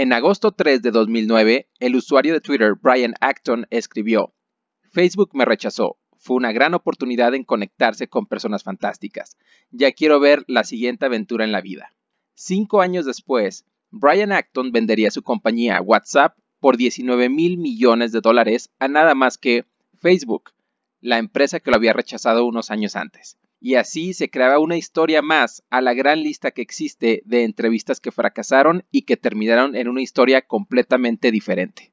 En agosto 3 de 2009, el usuario de Twitter Brian Acton escribió, Facebook me rechazó. Fue una gran oportunidad en conectarse con personas fantásticas. Ya quiero ver la siguiente aventura en la vida. Cinco años después, Brian Acton vendería su compañía WhatsApp por 19 mil millones de dólares a nada más que Facebook, la empresa que lo había rechazado unos años antes. Y así se creaba una historia más a la gran lista que existe de entrevistas que fracasaron y que terminaron en una historia completamente diferente.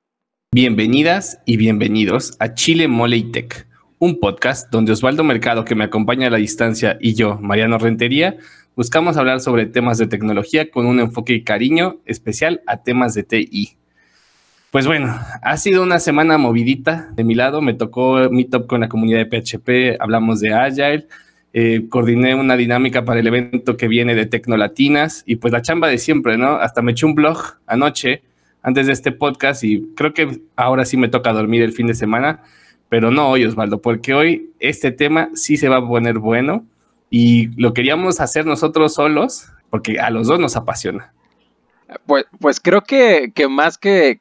Bienvenidas y bienvenidos a Chile Mole Tech, un podcast donde Osvaldo Mercado, que me acompaña a la distancia, y yo, Mariano Rentería, buscamos hablar sobre temas de tecnología con un enfoque y cariño especial a temas de TI. Pues bueno, ha sido una semana movidita de mi lado. Me tocó Meetup con la comunidad de PHP, hablamos de Agile, eh, coordiné una dinámica para el evento que viene de Tecnolatinas y pues la chamba de siempre, ¿no? Hasta me eché un blog anoche antes de este podcast y creo que ahora sí me toca dormir el fin de semana, pero no hoy, Osvaldo, porque hoy este tema sí se va a poner bueno y lo queríamos hacer nosotros solos porque a los dos nos apasiona. Pues, pues creo que, que más que,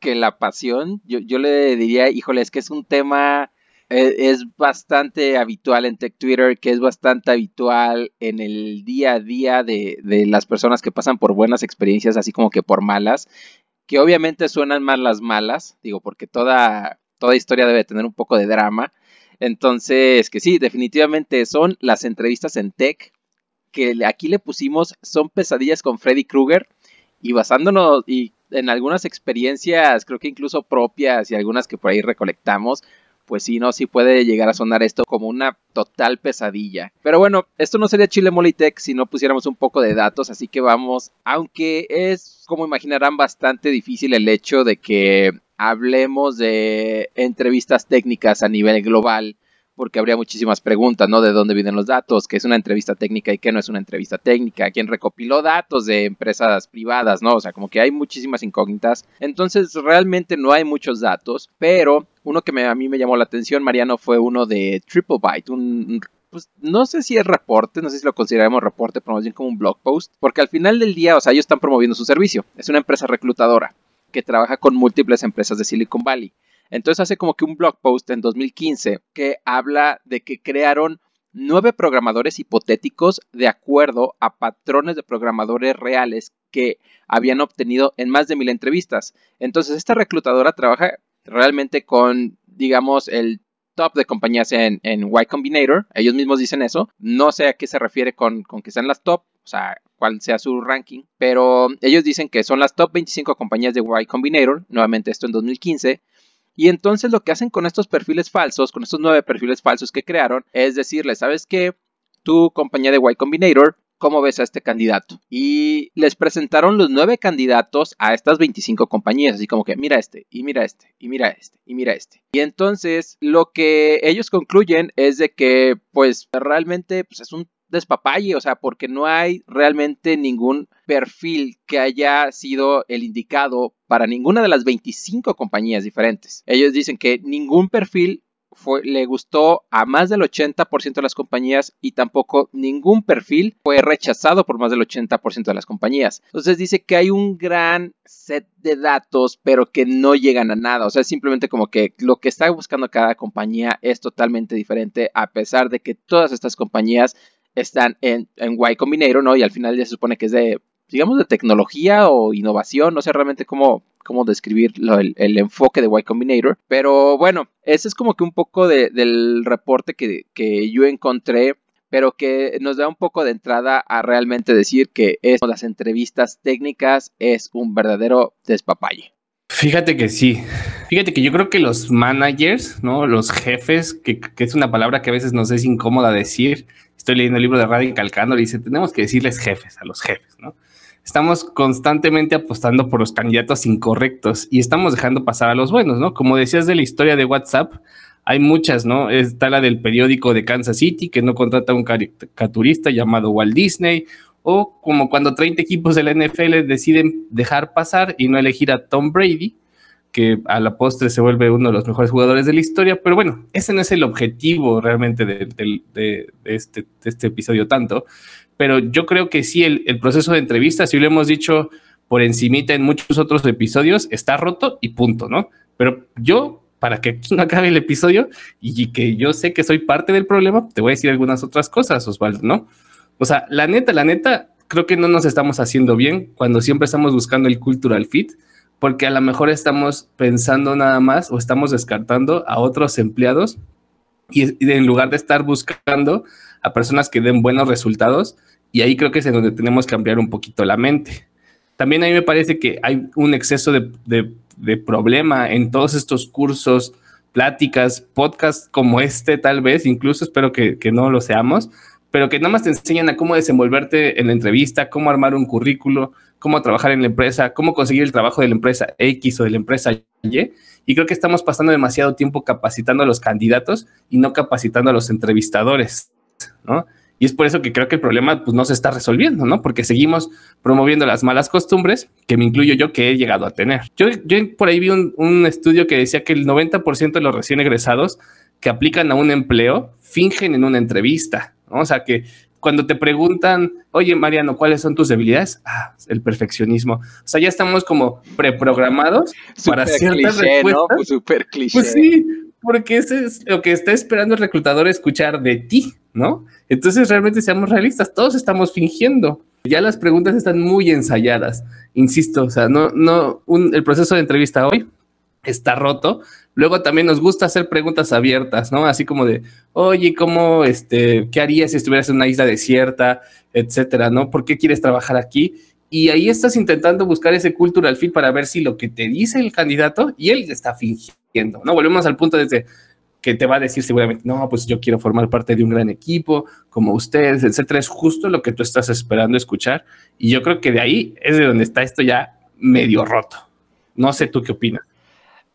que, la pasión, yo, yo, le diría, híjole, es que es un tema, es, bastante habitual en Tech Twitter, que es bastante habitual en el día a día de, de, las personas que pasan por buenas experiencias, así como que por malas, que obviamente suenan más las malas, digo, porque toda, toda historia debe tener un poco de drama. Entonces, que sí, definitivamente son las entrevistas en tech, que aquí le pusimos, son pesadillas con Freddy Krueger y basándonos y en algunas experiencias, creo que incluso propias y algunas que por ahí recolectamos, pues sí, no, sí puede llegar a sonar esto como una total pesadilla. Pero bueno, esto no sería Chile Molitech si no pusiéramos un poco de datos, así que vamos, aunque es, como imaginarán, bastante difícil el hecho de que hablemos de entrevistas técnicas a nivel global porque habría muchísimas preguntas, ¿no? De dónde vienen los datos, qué es una entrevista técnica y qué no es una entrevista técnica, quién recopiló datos de empresas privadas, ¿no? O sea, como que hay muchísimas incógnitas. Entonces, realmente no hay muchos datos, pero uno que a mí me llamó la atención, Mariano, fue uno de TripleByte, un, pues no sé si es reporte, no sé si lo consideramos reporte, pero más bien como un blog post, porque al final del día, o sea, ellos están promoviendo su servicio, es una empresa reclutadora que trabaja con múltiples empresas de Silicon Valley. Entonces hace como que un blog post en 2015 que habla de que crearon nueve programadores hipotéticos de acuerdo a patrones de programadores reales que habían obtenido en más de mil entrevistas. Entonces esta reclutadora trabaja realmente con, digamos, el top de compañías en, en Y Combinator. Ellos mismos dicen eso. No sé a qué se refiere con, con que sean las top, o sea, cuál sea su ranking, pero ellos dicen que son las top 25 compañías de Y Combinator, nuevamente esto en 2015, y entonces lo que hacen con estos perfiles falsos, con estos nueve perfiles falsos que crearon, es decirle, ¿sabes qué? Tu compañía de Y Combinator, ¿cómo ves a este candidato? Y les presentaron los nueve candidatos a estas 25 compañías, así como que mira este, y mira este, y mira este, y mira este. Y entonces lo que ellos concluyen es de que pues realmente pues, es un despapalle, o sea, porque no hay realmente ningún perfil que haya sido el indicado para ninguna de las 25 compañías diferentes. Ellos dicen que ningún perfil fue, le gustó a más del 80% de las compañías y tampoco ningún perfil fue rechazado por más del 80% de las compañías. Entonces dice que hay un gran set de datos, pero que no llegan a nada. O sea, simplemente como que lo que está buscando cada compañía es totalmente diferente, a pesar de que todas estas compañías están en, en Y Combinator, ¿no? Y al final ya se supone que es de, digamos, de tecnología o innovación, no sé realmente cómo, cómo describir el, enfoque de Y Combinator, pero bueno, ese es como que un poco del reporte que, que yo encontré pero que nos da un poco de entrada a realmente decir que es, las entrevistas técnicas es un verdadero despapalle. Fíjate que sí. Fíjate que yo creo que los managers, ¿no? Los jefes, que, que, es una palabra que a veces nos es incómoda decir, estoy leyendo el libro de Radical Candor y dice, tenemos que decirles jefes a los jefes, ¿no? Estamos constantemente apostando por los candidatos incorrectos y estamos dejando pasar a los buenos, ¿no? Como decías de la historia de WhatsApp, hay muchas, ¿no? Está la del periódico de Kansas City que no contrata a un caricaturista llamado Walt Disney, o como cuando 30 equipos de la NFL deciden dejar pasar y no elegir a Tom Brady, que a la postre se vuelve uno de los mejores jugadores de la historia, pero bueno, ese no es el objetivo realmente de, este, este, episodio tanto, pero yo creo que sí, el, proceso de entrevista, si lo hemos dicho por encimita en muchos otros episodios, está roto y punto, ¿no? Pero yo, para que aquí no acabe el episodio y que yo sé que soy parte del problema, te voy a decir algunas otras cosas, Osvaldo, ¿no? O sea, la neta, la neta, creo que no nos estamos haciendo bien cuando siempre estamos buscando el cultural fit, porque a lo mejor estamos pensando nada más o estamos descartando a otros empleados y, en lugar de estar buscando a personas que den buenos resultados, y ahí creo que es en donde tenemos que ampliar un poquito la mente. También a mí me parece que hay un exceso de, problema en todos estos cursos, pláticas, podcasts como este tal vez, incluso espero que, que no lo seamos, pero que nada más te enseñan a cómo desenvolverte en la entrevista, cómo armar un currículo, cómo trabajar en la empresa, cómo conseguir el trabajo de la empresa X o de la empresa Y. Y creo que estamos pasando demasiado tiempo capacitando a los candidatos y no capacitando a los entrevistadores, ¿no? Y es por eso que creo que el problema pues, no se está resolviendo, ¿no? Porque seguimos promoviendo las malas costumbres, que me incluyo yo, que he llegado a tener. Yo, yo por ahí vi un, un estudio que decía que el 90% de los recién egresados que aplican a un empleo fingen en una entrevista. O sea, que cuando te preguntan, oye Mariano, ¿cuáles son tus debilidades? Ah, el perfeccionismo. O sea, ya estamos como preprogramados para ciertas respuestas. ¿no? Pues súper cliché. Pues sí, porque eso es lo que está esperando el reclutador escuchar de ti, ¿no? Entonces realmente seamos realistas, todos estamos fingiendo. Ya las preguntas están muy ensayadas, insisto, o sea, no, no, el proceso de entrevista hoy está roto. Luego también nos gusta hacer preguntas abiertas, ¿no? Así como de, oye, ¿cómo, este, qué harías si estuvieras en una isla desierta, etcétera, ¿no? ¿Por qué quieres trabajar aquí? Y ahí estás intentando buscar ese cultural fit para ver si lo que te dice el candidato y él está fingiendo, ¿no? Volvemos al punto desde que te va a decir seguramente, no, pues yo quiero formar parte de un gran equipo, como ustedes, etcétera. Es justo lo que tú estás esperando escuchar. Y yo creo que de ahí es de donde está esto ya medio roto. No sé tú qué opinas.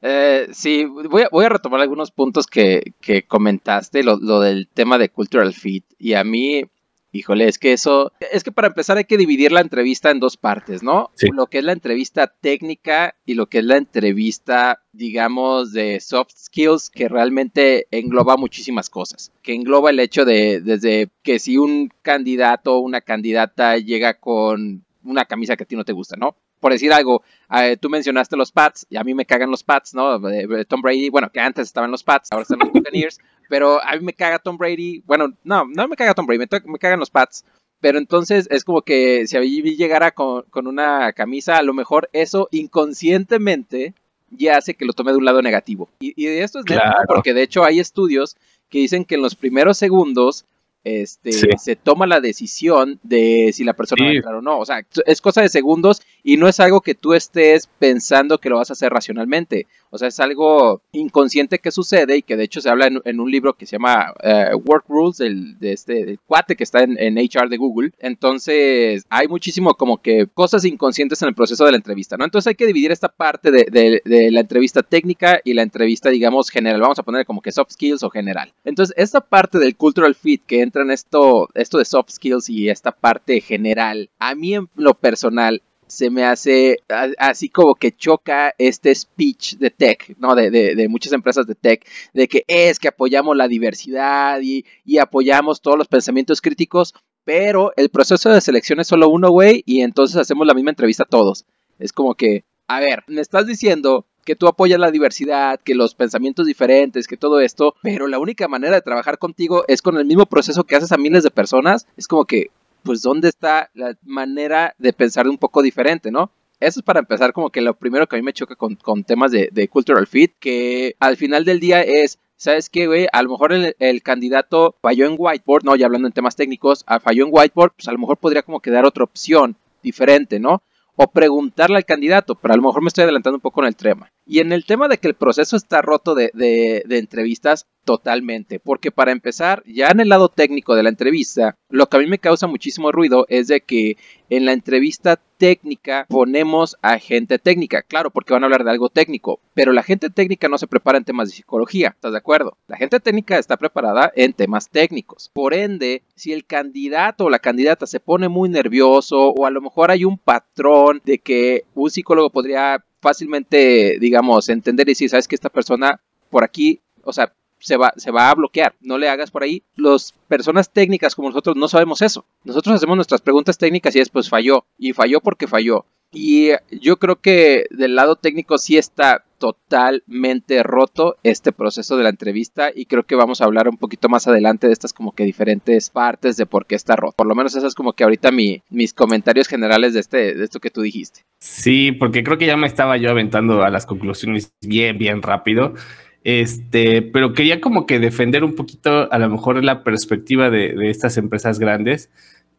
Eh, sí, voy a, voy a, retomar algunos puntos que, que comentaste, lo, lo, del tema de cultural fit. Y a mí, híjole, es que eso, es que para empezar hay que dividir la entrevista en dos partes, ¿no? Lo que es la entrevista técnica y lo que es la entrevista, digamos, de soft skills, que realmente engloba muchísimas cosas. Que engloba el hecho de, desde que si un candidato o una candidata llega con una camisa que a ti no te gusta, ¿no? Por decir algo, eh, tú mencionaste los Pats, y a mí me cagan los Pats, ¿no? Tom Brady, bueno, que antes estaban los Pats, ahora están los Buccaneers, pero a mí me caga Tom Brady, bueno, no, no me caga Tom Brady, me, cagan los Pats. Pero entonces es como que si a mí llegara con, una camisa, a lo mejor eso inconscientemente ya hace que lo tome de un lado negativo. Y, y esto es claro. porque de hecho hay estudios que dicen que en los primeros segundos este, se toma la decisión de si la persona va a entrar o no. O sea, es cosa de segundos y no es algo que tú estés pensando que lo vas a hacer racionalmente. O sea, es algo inconsciente que sucede y que de hecho se habla en, un libro que se llama eh, Work Rules, del, de este cuate que está en, HR de Google. Entonces, hay muchísimo como que cosas inconscientes en el proceso de la entrevista, ¿no? Entonces hay que dividir esta parte de, de la entrevista técnica y la entrevista, digamos, general. Vamos a poner como que soft skills o general. Entonces, esta parte del cultural fit que entra en esto, esto de soft skills y esta parte general, a mí en lo personal se me hace así como que choca este speech de tech, ¿no? De, muchas empresas de tech, de que es que apoyamos la diversidad y, y apoyamos todos los pensamientos críticos, pero el proceso de selección es solo uno, güey, y entonces hacemos la misma entrevista a todos. Es como que, a ver, me estás diciendo que tú apoyas la diversidad, que los pensamientos diferentes, que todo esto, pero la única manera de trabajar contigo es con el mismo proceso que haces a miles de personas. Es como que, pues, ¿dónde está la manera de pensar un poco diferente, no? Eso es para empezar como que lo primero que a mí me choca con, temas de, cultural fit, que al final del día es, ¿sabes qué, güey? A lo mejor el, candidato falló en whiteboard, ¿no? Ya hablando en temas técnicos, ah, falló en whiteboard, pues a lo mejor podría como que dar otra opción diferente, ¿no? O preguntarle al candidato, pero a lo mejor me estoy adelantando un poco en el tema. Y en el tema de que el proceso está roto de, entrevistas, totalmente. Porque para empezar, ya en el lado técnico de la entrevista, lo que a mí me causa muchísimo ruido es de que en la entrevista técnica ponemos a gente técnica. Claro, porque van a hablar de algo técnico. Pero la gente técnica no se prepara en temas de psicología. ¿Estás de acuerdo? La gente técnica está preparada en temas técnicos. Por ende, si el candidato o la candidata se pone muy nervioso o a lo mejor hay un patrón de que un psicólogo podría fácilmente, digamos, entender y decir, sabes que esta persona por aquí, o sea, se va, se va a bloquear, no le hagas por ahí. Las personas técnicas como nosotros no sabemos eso. Nosotros hacemos nuestras preguntas técnicas y después falló. Y falló porque falló. Y yo creo que del lado técnico sí está totalmente roto este proceso de la entrevista y creo que vamos a hablar un poquito más adelante de estas como que diferentes partes de por qué está roto. Por lo menos eso es como que ahorita mi, mis comentarios generales de, este, de esto que tú dijiste. Sí, porque creo que ya me estaba yo aventando a las conclusiones bien, bien rápido. Este, pero quería como que defender un poquito a lo mejor la perspectiva de, de estas empresas grandes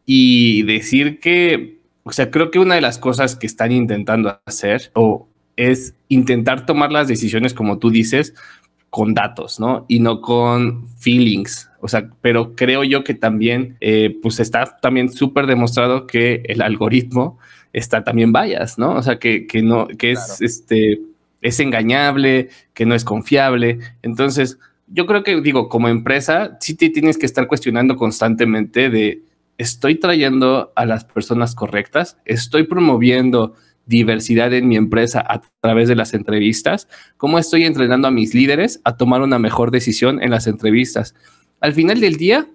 y decir que, o sea, creo que una de las cosas que están intentando hacer o es intentar tomar las decisiones, como tú dices, con datos, ¿no? Y no con feelings. O sea, pero creo yo que también, eh, pues está también súper demostrado que el algoritmo está también bias, ¿no? O sea, que, no, que es, este, es engañable, que no es confiable. Entonces, yo creo que, digo, como empresa, sí te tienes que estar cuestionando constantemente de, ¿estoy trayendo a las personas correctas? ¿Estoy promoviendo diversidad en mi empresa a través de las entrevistas, cómo estoy entrenando a mis líderes a tomar una mejor decisión en las entrevistas. Al final del día,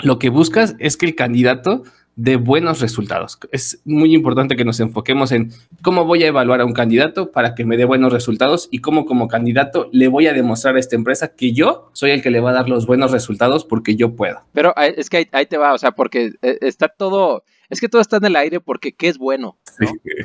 lo que buscas es que el candidato dé buenos resultados. Es muy importante que nos enfoquemos en cómo voy a evaluar a un candidato para que me dé buenos resultados y cómo como candidato le voy a demostrar a esta empresa que yo soy el que le va a dar los buenos resultados porque yo puedo. Pero eh, es que ahí, te va, o sea, porque eh, está todo es que todo está en el aire porque qué es bueno.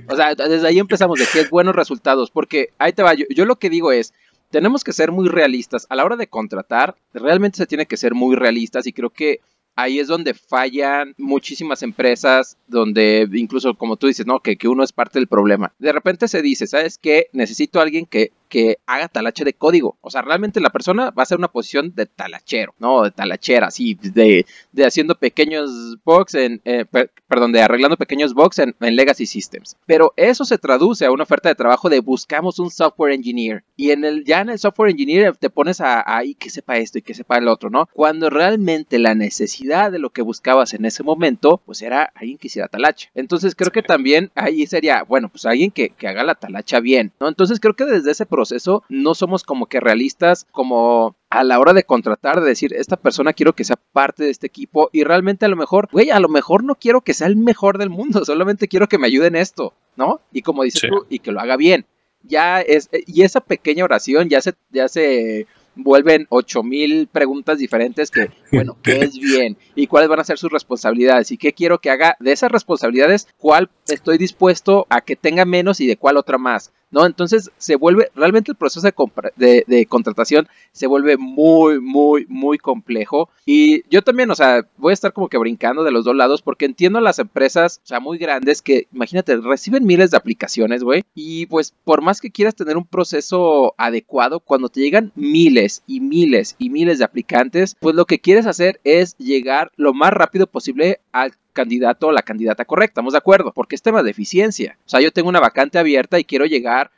O sea, desde ahí empezamos de qué es buenos resultados, porque ahí te va, yo, yo lo que digo es, tenemos que ser muy realistas. A la hora de contratar, realmente se tiene que ser muy realistas y creo que ahí es donde fallan muchísimas empresas, donde incluso como tú dices, ¿no? Que, que uno es parte del problema. De repente se dice, ¿sabes qué? Necesito a alguien que, que haga talache de código. O sea, realmente la persona va a ser una posición de talachero, ¿no? De talachera, así, de, de haciendo pequeños bugs en, eh, perdón, de arreglando pequeños bugs en, en, Legacy Systems. Pero eso se traduce a una oferta de trabajo de buscamos un software engineer. Y en el, ya en el software engineer te pones a, ahí que sepa esto y que sepa el otro, ¿no? Cuando realmente la necesidad de lo que buscabas en ese momento, pues era alguien que hiciera talacha. Entonces creo que también ahí sería, bueno, pues alguien que, que haga la talacha bien, ¿no? Entonces creo que desde ese proceso no somos como que realistas como a la hora de contratar, de decir, esta persona quiero que sea parte de este equipo y realmente a lo mejor, güey, a lo mejor no quiero que sea el mejor del mundo, solamente quiero que me ayude en esto, ¿no? Y como dices tú, y que lo haga bien. Ya es, y esa pequeña oración ya se, ya se vuelven ocho mil preguntas diferentes que, bueno, ¿qué es bien? ¿Y cuáles van a ser sus responsabilidades? ¿Y qué quiero que haga de esas responsabilidades? ¿Cuál estoy dispuesto a que tenga menos y de cuál otra más? ¿No? Entonces se vuelve, realmente el proceso de, contratación se vuelve muy, muy, muy complejo. Y yo también, o sea, voy a estar como que brincando de los dos lados porque entiendo las empresas, o sea, muy grandes que, imagínate, reciben miles de aplicaciones, güey. Y pues por más que quieras tener un proceso adecuado, cuando te llegan miles y miles y miles de aplicantes, pues lo que quieres hacer es llegar lo más rápido posible al candidato o la candidata correcta, ¿estamos de acuerdo? Porque es tema de eficiencia. O sea, yo tengo una vacante abierta y quiero llegar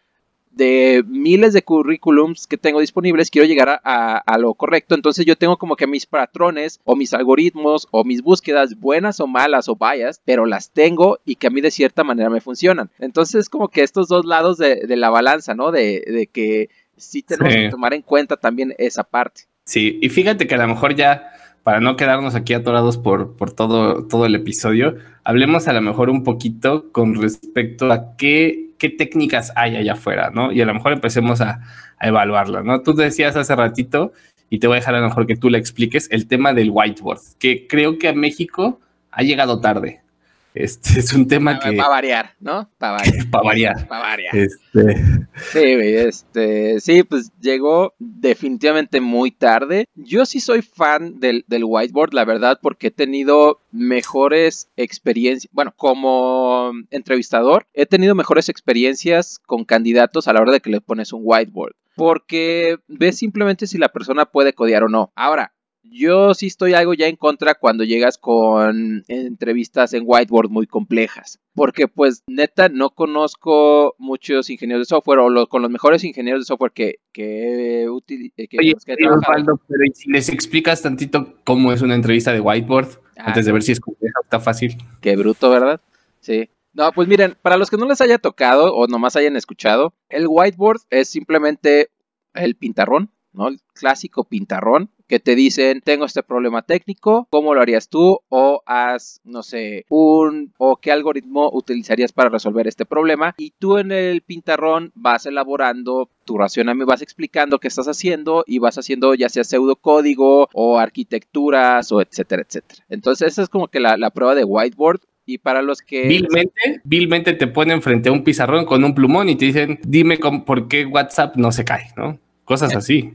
de miles de currículums que tengo disponibles, quiero llegar a, lo correcto. Entonces yo tengo como que mis patrones o mis algoritmos o mis búsquedas, buenas o malas o vayas, pero las tengo y que a mí de cierta manera me funcionan. Entonces es como que estos dos lados de, la balanza, ¿no? De, que sí tenemos que tomar en cuenta también esa parte. Sí, y fíjate que a lo mejor ya para no quedarnos aquí atorados por, por todo, todo el episodio, hablemos a lo mejor un poquito con respecto a qué, qué técnicas hay allá afuera, ¿no? Y a lo mejor empecemos a, a evaluarla, ¿no? Tú decías hace ratito, y te voy a dejar a lo mejor que tú le expliques, el tema del whiteboard, que creo que a México ha llegado tarde. Este es un tema que. Para variar, ¿no? Para variar. para variar. Variar. Este... Sí, este. Sí, pues llegó definitivamente muy tarde. Yo sí soy fan del, del whiteboard, la verdad, porque he tenido mejores experiencias. Bueno, como entrevistador, he tenido mejores experiencias con candidatos a la hora de que le pones un whiteboard. Porque ves simplemente si la persona puede codear o no. Ahora, yo sí estoy algo ya en contra cuando llegas con entrevistas en whiteboard muy complejas. Porque pues neta no conozco muchos ingenieros de software o con los mejores ingenieros de software que, que, eh, que, Oye, pero si les explicas tantito cómo es una entrevista de whiteboard, ah, antes de ver si es compleja o está fácil. Qué bruto, ¿verdad? Sí. No, pues miren, para los que no les haya tocado o nomás hayan escuchado, el whiteboard es simplemente el pintarrón, ¿no? El clásico pintarrón que te dicen, tengo este problema técnico, ¿cómo lo harías tú? O haz, no sé, un, o qué algoritmo utilizarías para resolver este problema. Y tú en el pintarrón vas elaborando tu racionamiento, vas explicando qué estás haciendo y vas haciendo ya sea pseudocódigo o arquitecturas o etcétera, etcétera. Entonces esa es como que la, la prueba de whiteboard y para los que... Vilmente, vilmente te ponen frente a un pizarrón con un plumón y te dicen, dime por qué WhatsApp no se cae, ¿no? Cosas así.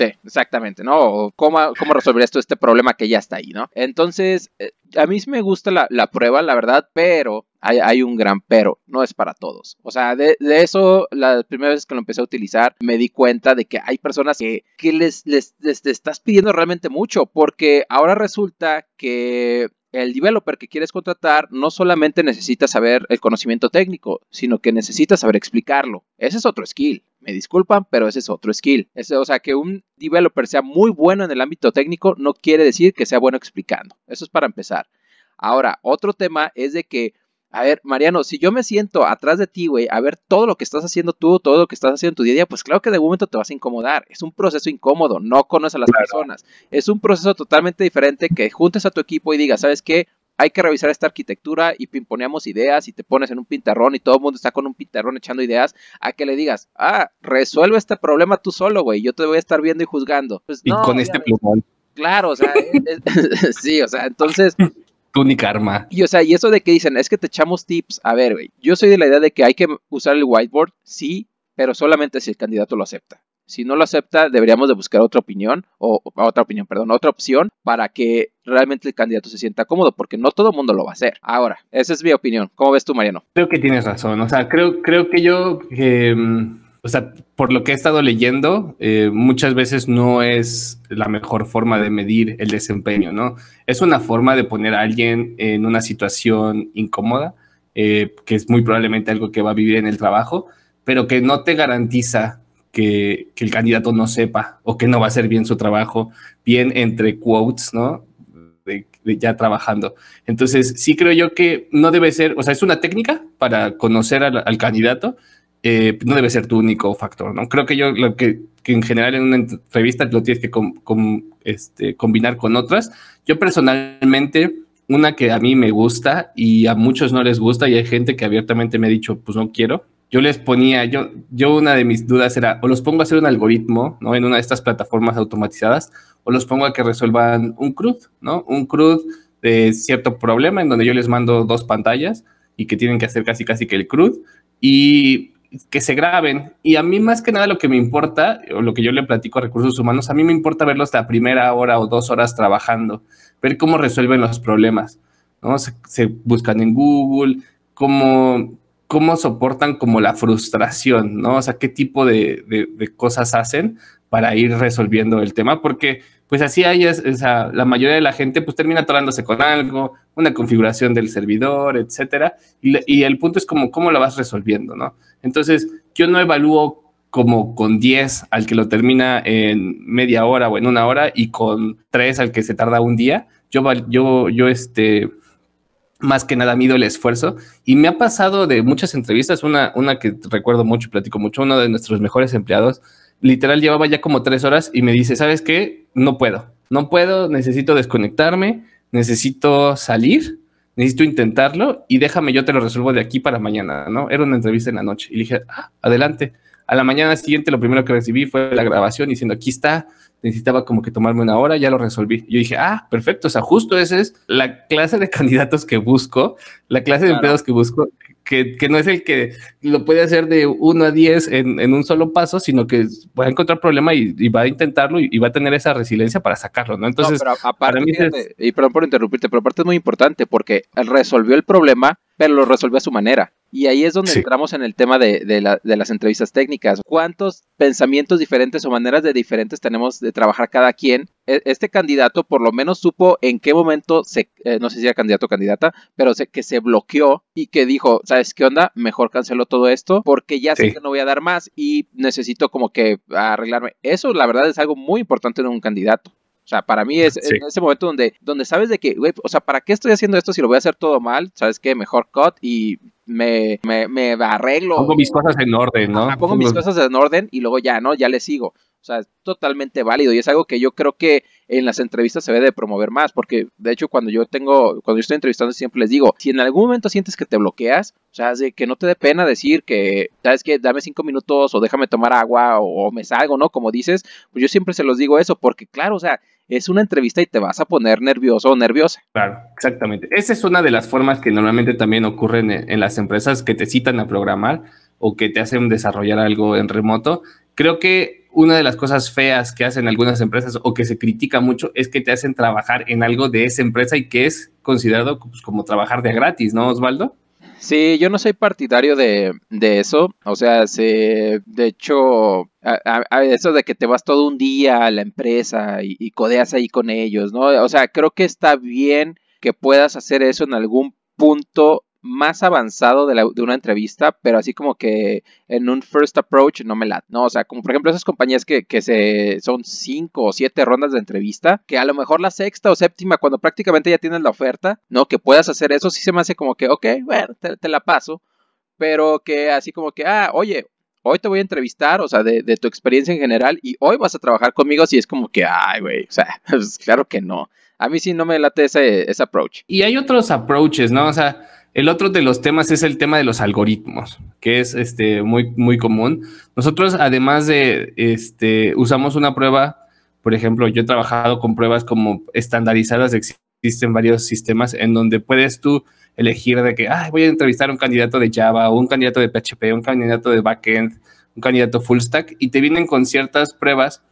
Sí, exactamente, ¿no? Cómo, cómo resolver esto, este problema que ya está ahí, ¿no? Entonces, eh, a mí sí me gusta la, la prueba, la verdad, pero hay, hay, un gran pero, no es para todos. O sea, de, de, eso, las primeras veces que lo empecé a utilizar, me di cuenta de que hay personas que, que les, les, les, les estás pidiendo realmente mucho, porque ahora resulta que el developer que quieres contratar no solamente necesita saber el conocimiento técnico, sino que necesita saber explicarlo. Ese es otro skill. Me disculpan, pero ese es otro skill. o sea, que un developer sea muy bueno en el ámbito técnico no quiere decir que sea bueno explicando. Eso es para empezar. Ahora, otro tema es de que a ver, Mariano, si yo me siento atrás de ti, güey, a ver todo lo que estás haciendo tú, todo lo que estás haciendo en tu día a día, pues claro que de momento te vas a incomodar. Es un proceso incómodo, no conoces a las personas. Es un proceso totalmente diferente que juntes a tu equipo y digas, ¿sabes qué? Hay que revisar esta arquitectura y pimponeamos ideas y te pones en un pintarrón y todo el mundo está con un pintarrón echando ideas, a que le digas, ah, resuelve este problema tú solo, güey, yo te voy a estar viendo y juzgando. Pues, y con este plumón. Claro, o sea, sí, o sea, entonces túnica arma. Y o sea, y eso de que dicen, es que te echamos tips. A ver, güey, yo soy de la idea de que hay que usar el whiteboard, sí, pero solamente si el candidato lo acepta. Si no lo acepta, deberíamos de buscar otra opinión, o otra opinión, perdón, otra opción para que realmente el candidato se sienta cómodo, porque no todo el mundo lo va a hacer. Ahora, esa es mi opinión. ¿Cómo ves tú, Mariano? Creo que tienes razón. O sea, creo, creo que yo... Mm, o sea, por lo que he estado leyendo, eh, muchas veces no es la mejor forma de medir el desempeño, ¿no? Es una forma de poner a alguien en una situación incómoda, eh, que es muy probablemente algo que va a vivir en el trabajo, pero que no te garantiza que, que, el candidato no sepa o que no va a hacer bien su trabajo, bien entre quotes, ¿no? De, ya trabajando. Entonces, sí creo yo que no debe ser, o sea, es una técnica para conocer al, candidato, eh, no debe ser tu único factor, ¿no? Creo que yo lo que, en general en una entrevista lo tienes que este, combinar con otras. Yo personalmente, una que a mí me gusta y a muchos no les gusta y hay gente que abiertamente me ha dicho, pues no quiero. Yo les ponía, yo, yo una de mis dudas era, o los pongo a hacer un algoritmo, ¿no? En una de estas plataformas automatizadas, o los pongo a que resuelvan un CRUD, ¿no? Un CRUD de cierto problema en donde yo les mando dos pantallas y que tienen que hacer casi casi que el CRUD. Y que se graben. Y a mí más que nada lo que me importa, o lo que yo le platico a recursos humanos, a mí me importa verlos la primera hora o dos horas trabajando, ver cómo resuelven los problemas, ¿no? Se, buscan en Google, cómo, cómo soportan como la frustración, ¿no? O sea, qué tipo de, de cosas hacen para ir resolviendo el tema, porque pues así hay, o sea, la mayoría de la gente pues termina atorándose con algo, una configuración del servidor, etcétera, y, el punto es como cómo lo vas resolviendo, ¿no? Entonces, yo no evalúo como con 10 al que lo termina en media hora o en una hora y con 3 al que se tarda un día. Yo, yo, yo, este, más que nada mido el esfuerzo y me ha pasado de muchas entrevistas, una, una que recuerdo mucho, platico mucho, uno de nuestros mejores empleados literal llevaba ya como tres horas y me dice, ¿sabes qué? No puedo, no puedo, necesito desconectarme, necesito salir, necesito intentarlo y déjame, yo te lo resuelvo de aquí para mañana, ¿no? Era una entrevista en la noche y dije, ah, adelante. A la mañana siguiente lo primero que recibí fue la grabación diciendo, aquí está, necesitaba como que tomarme una hora, ya lo resolví. Yo dije, ah, perfecto, o sea, justo esa es la clase de candidatos que busco, la clase de empleados que busco, que, no es el que lo puede hacer de 1 a 10 en, un solo paso, sino que va a encontrar problema y, va a intentarlo y, va a tener esa resiliencia para sacarlo, ¿no? Entonces, para mí y perdón por interrumpirte, pero aparte es muy importante porque resolvió el problema, pero lo resolvió a su manera. Y ahí es donde entramos en el tema de, de, las entrevistas técnicas. ¿Cuántos pensamientos diferentes o maneras de diferentes tenemos de trabajar cada quien? E, este candidato por lo menos supo en qué momento, se, eh, no sé si era candidato o candidata, pero sé que se bloqueó y que dijo, ¿sabes qué onda? Mejor cancelo todo esto porque ya sé que no voy a dar más y necesito como que arreglarme. Eso la verdad es algo muy importante en un candidato. O sea, para mí es en ese momento donde, donde sabes de que, güey, o sea, ¿para qué estoy haciendo esto si lo voy a hacer todo mal? ¿Sabes qué? Mejor cut y me, me, me arreglo. Pongo mis cosas en orden, ¿no? pongo mis cosas en orden y luego ya, ¿no? Ya le sigo. O sea, es totalmente válido y es algo que yo creo que en las entrevistas se debe de promover más, porque de hecho cuando yo tengo, cuando yo estoy entrevistando siempre les digo, si en algún momento sientes que te bloqueas, o sea, de que no te dé pena decir que, sabes que dame cinco minutos o déjame tomar agua o, o me salgo, ¿no? Como dices, pues yo siempre se los digo eso, porque claro, o sea, es una entrevista y te vas a poner nervioso o nerviosa. Claro, exactamente. Esa es una de las formas que normalmente también ocurren en, las empresas que te citan a programar o que te hacen desarrollar algo en remoto. Creo que una de las cosas feas que hacen algunas empresas o que se critica mucho es que te hacen trabajar en algo de esa empresa y que es considerado pues, como trabajar de gratis, ¿no, Osvaldo? Sí, yo no soy partidario de, de eso. O sea, se, de hecho, a, eso de que te vas todo un día a la empresa y, y codeas ahí con ellos, ¿no? O sea, creo que está bien que puedas hacer eso en algún punto más avanzado de, una entrevista, pero así como que en un first approach no me la, no, o sea, como por ejemplo esas compañías que, que se son cinco o siete rondas de entrevista, que a lo mejor la sexta o séptima, cuando prácticamente ya tienes la oferta, no, que puedas hacer eso, sí se me hace como que, ok, bueno, te, te la paso, pero que así como que, ah, oye, hoy te voy a entrevistar, o sea, de, de, tu experiencia en general, y hoy vas a trabajar conmigo, si es como que, ay, güey, o sea, pues claro que no. A mí sí no me late ese, ese approach. Y hay otros approaches, ¿no? O sea, el otro de los temas es el tema de los algoritmos, que es este, muy, muy común. Nosotros, además de, este, usamos una prueba, por ejemplo, yo he trabajado con pruebas como estandarizadas, existen varios sistemas en donde puedes tú elegir de que, ay, voy a entrevistar a un candidato de Java, o un candidato de PHP, un candidato de backend, un candidato full stack, y te vienen con ciertas pruebas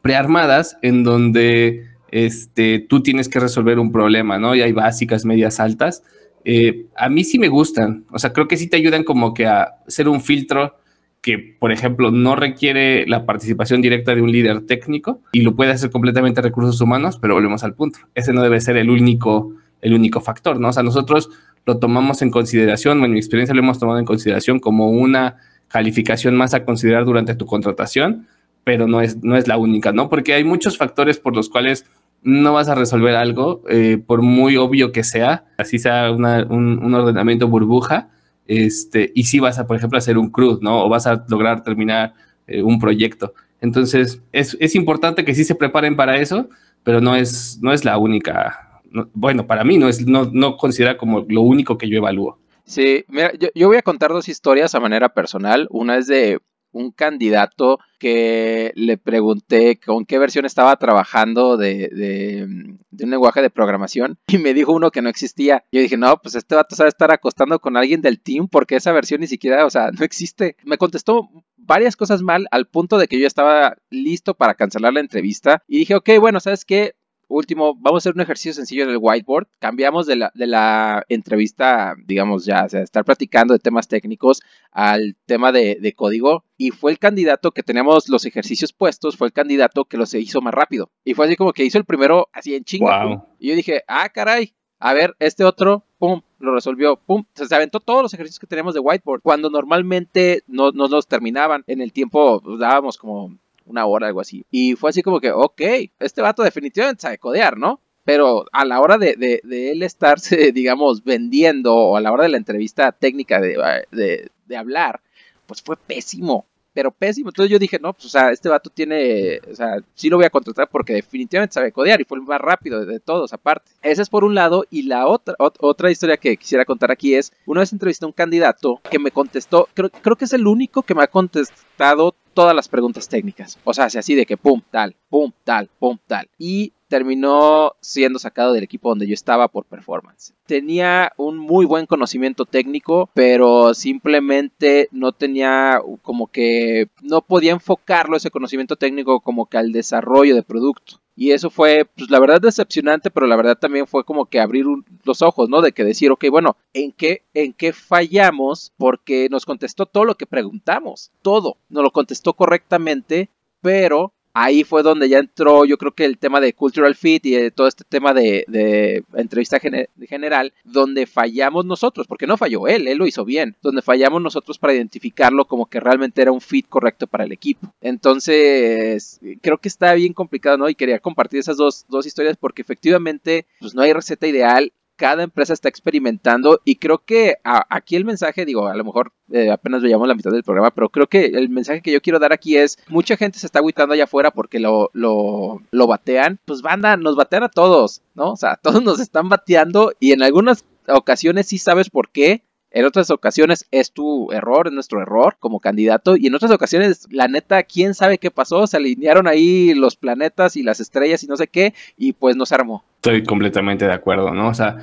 prearmadas en donde este, tú tienes que resolver un problema, ¿no? Y hay básicas, medias, altas eh, a mí sí me gustan. O sea, creo que sí te ayudan como que a ser un filtro que, por ejemplo, no requiere la participación directa de un líder técnico y lo puede hacer completamente recursos humanos, pero volvemos al punto. Ese no debe ser el único, el único factor, ¿no? O sea, nosotros lo tomamos en consideración, en mi experiencia lo hemos tomado en consideración como una calificación más a considerar durante tu contratación, pero no es, no es la única, ¿no? Porque hay muchos factores por los cuales no vas a resolver algo, eh, por muy obvio que sea, así sea un, ordenamiento burbuja, este, y si vas a, por ejemplo, hacer un cruz, ¿no? O vas a lograr terminar eh, un proyecto. Entonces, es, importante que sí se preparen para eso, pero no es, no es la única, bueno, para mí no es, no, no considera como lo único que yo evalúo. Sí, mira, yo, yo voy a contar dos historias a manera personal. Una es de un candidato que le pregunté con qué versión estaba trabajando de, de, un lenguaje de programación y me dijo uno que no existía. Yo dije, no, pues este vato sabe estar acostando con alguien del team porque esa versión ni siquiera, o sea, no existe. Me contestó varias cosas mal al punto de que yo estaba listo para cancelar la entrevista y dije, ok, bueno, ¿sabes qué? Último, vamos a hacer un ejercicio sencillo en el whiteboard. Cambiamos de la, de la entrevista, digamos ya, o sea, estar platicando de temas técnicos al tema de, de, código. Y fue el candidato que teníamos los ejercicios puestos, fue el candidato que los hizo más rápido. Y fue así como que hizo el primero así en chinga. Y yo dije, ah, caray, a ver, este otro, pum, lo resolvió, pum, se aventó todos los ejercicios que teníamos de whiteboard, cuando normalmente no, no los terminaban. En el tiempo pues, dábamos como una hora, algo así. Y fue así como que, ok, este vato definitivamente sabe codear, ¿no? Pero a la hora de, de, él estarse, digamos, vendiendo, o a la hora de la entrevista técnica de, de hablar, pues fue pésimo pero pésimo. Entonces yo dije, no, pues, o sea, este vato tiene, o sea, sí lo voy a contratar porque definitivamente sabe codear y fue el más rápido de, todos, aparte. Esa es por un lado, y la otra, otra historia que quisiera contar aquí es, una vez entrevisté a un candidato que me contestó, creo, creo que es el único que me ha contestado todas las preguntas técnicas. O sea, así de que pum, tal, pum, tal, pum, tal. Y terminó siendo sacado del equipo donde yo estaba por performance. Tenía un muy buen conocimiento técnico, pero simplemente no tenía como que no podía enfocarlo ese conocimiento técnico como que al desarrollo de producto. Y eso fue, pues la verdad decepcionante, pero la verdad también fue como que abrir los ojos, ¿no? De que decir, ok, bueno, ¿en qué, ¿en qué fallamos? Porque nos contestó todo lo que preguntamos, todo, nos lo contestó correctamente, pero ahí fue donde ya entró, yo creo que el tema de cultural fit y de todo este tema de, entrevista general, donde fallamos nosotros, porque no falló él, él lo hizo bien, donde fallamos nosotros para identificarlo como que realmente era un fit correcto para el equipo. Entonces, creo que está bien complicado, ¿no? Y quería compartir esas dos, dos historias porque efectivamente, pues no hay receta ideal cada empresa está experimentando y creo que aquí el mensaje, digo, a lo mejor eh, apenas veíamos la mitad del programa, pero creo que el mensaje que yo quiero dar aquí es, mucha gente se está agüitando allá afuera porque lo, lo, lo batean, pues banda, nos batean a todos, ¿no? O sea, todos nos están bateando y en algunas ocasiones sí sabes por qué, en otras ocasiones es tu error, es nuestro error como candidato. Y en otras ocasiones, la neta, quién sabe qué pasó. Se alinearon ahí los planetas y las estrellas y no sé qué. Y pues nos armó. Estoy completamente de acuerdo, ¿no? O sea,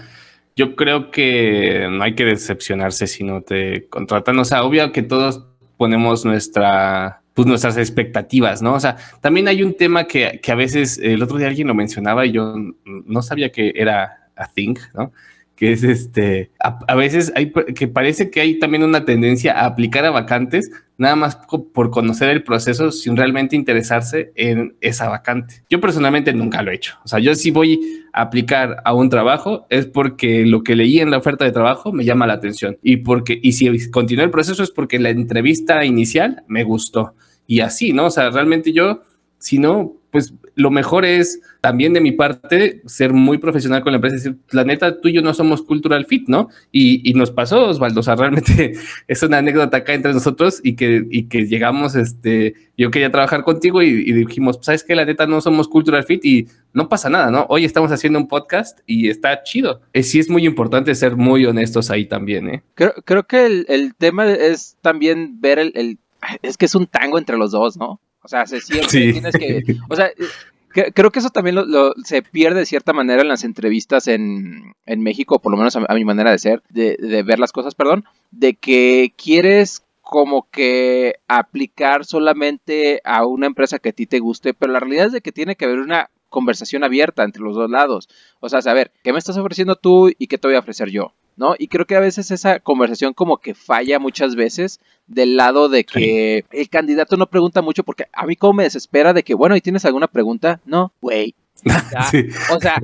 yo creo que no hay que decepcionarse si no te contratan. O sea, obvio que todos ponemos nuestra pues nuestras expectativas, ¿no? O sea, también hay un tema que, que a veces el otro día alguien lo mencionaba y yo no sabía que era a thing, ¿no? Que es este, a, veces hay que parece que hay también una tendencia a aplicar a vacantes nada más por conocer el proceso sin realmente interesarse en esa vacante. Yo personalmente nunca lo he hecho. O sea, yo si voy a aplicar a un trabajo es porque lo que leí en la oferta de trabajo me llama la atención y porque y si continúa el proceso es porque la entrevista inicial me gustó y así, ¿no? O sea, realmente yo si no, pues lo mejor es también de mi parte ser muy profesional con la empresa, la neta, tú y yo no somos cultural fit, ¿no? Y, nos pasó, Osvaldo, o sea, realmente es una anécdota acá entre nosotros y que, y que llegamos, este, yo quería trabajar contigo y, dijimos, ¿sabes qué? La neta, no somos cultural fit y no pasa nada, ¿no? Hoy estamos haciendo un podcast y está chido. Eh, sí es muy importante ser muy honestos ahí también, ¿eh? Creo, creo que el, tema es también ver el, es que es un tango entre los dos, ¿no? O sea, se siente, tienes que, o sea, creo que eso también lo, se pierde de cierta manera en las entrevistas en, en México, por lo menos a, mi manera de ser, de, de, ver las cosas, perdón, de que quieres como que aplicar solamente a una empresa que a ti te guste, pero la realidad es de que tiene que haber una conversación abierta entre los dos lados. O sea, saber qué me estás ofreciendo tú y qué te voy a ofrecer yo. ¿No? Y creo que a veces esa conversación como que falla muchas veces del lado de que el candidato no pregunta mucho porque a mí como me desespera de que, bueno, ¿y tienes alguna pregunta? No, güey, O sea,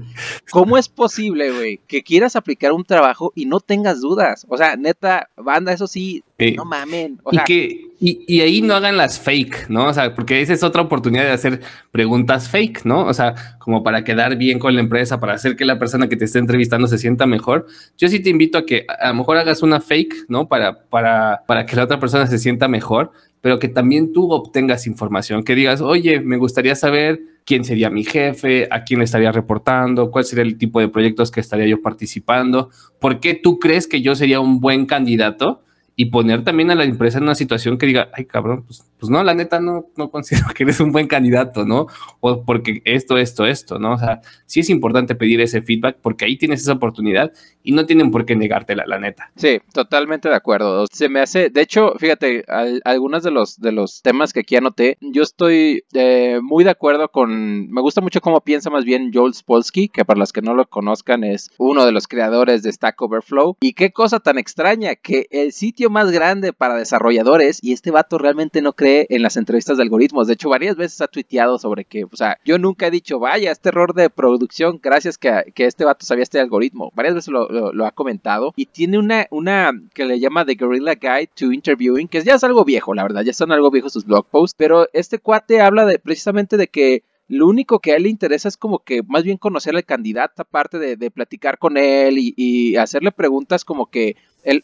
¿cómo es posible, güey, que quieras aplicar un trabajo y no tengas dudas? O sea, neta, banda, eso sí, no mamen. y, que, y, ahí no hagan las fake, ¿no? O sea, porque esa es otra oportunidad de hacer preguntas fake, ¿no? O sea, como para quedar bien con la empresa, para hacer que la persona que te esté entrevistando se sienta mejor. Yo sí te invito a que a lo mejor hagas una fake, ¿no? Para, para, para que la otra persona se sienta mejor, pero que también tú obtengas información, que digas, oye, me gustaría saber quién sería mi jefe, a quién estaría reportando, cuál sería el tipo de proyectos que estaría yo participando, por qué tú crees que yo sería un buen candidato y poner también a la empresa en una situación que diga, ay cabrón, pues, pues, no, la neta no, no considero que eres un buen candidato, ¿no? O porque esto, esto, esto, ¿no? O sea, sí es importante pedir ese feedback porque ahí tienes esa oportunidad y no tienen por qué negártela, la neta. Sí, totalmente de acuerdo. Se me hace, de hecho, fíjate, algunos de los, de los temas que aquí anoté, yo estoy eh, muy de acuerdo con, me gusta mucho cómo piensa más bien Joel Spolsky, que para los que no lo conozcan es uno de los creadores de Stack Overflow. Y qué cosa tan extraña que el sitio más grande para desarrolladores y este vato realmente no cree en las entrevistas de algoritmos. De hecho, varias veces ha tuiteado sobre que, o sea, yo nunca he dicho, vaya, este error de producción, gracias que, que este vato sabía este algoritmo. Varias veces lo, ha comentado y tiene una, una que le llama The Guerrilla Guide to Interviewing, que ya es algo viejo, la verdad, ya son algo viejos sus blog posts, pero este cuate habla de precisamente de que lo único que a él le interesa es como que más bien conocer al candidato, aparte de, platicar con él y, hacerle preguntas como que él,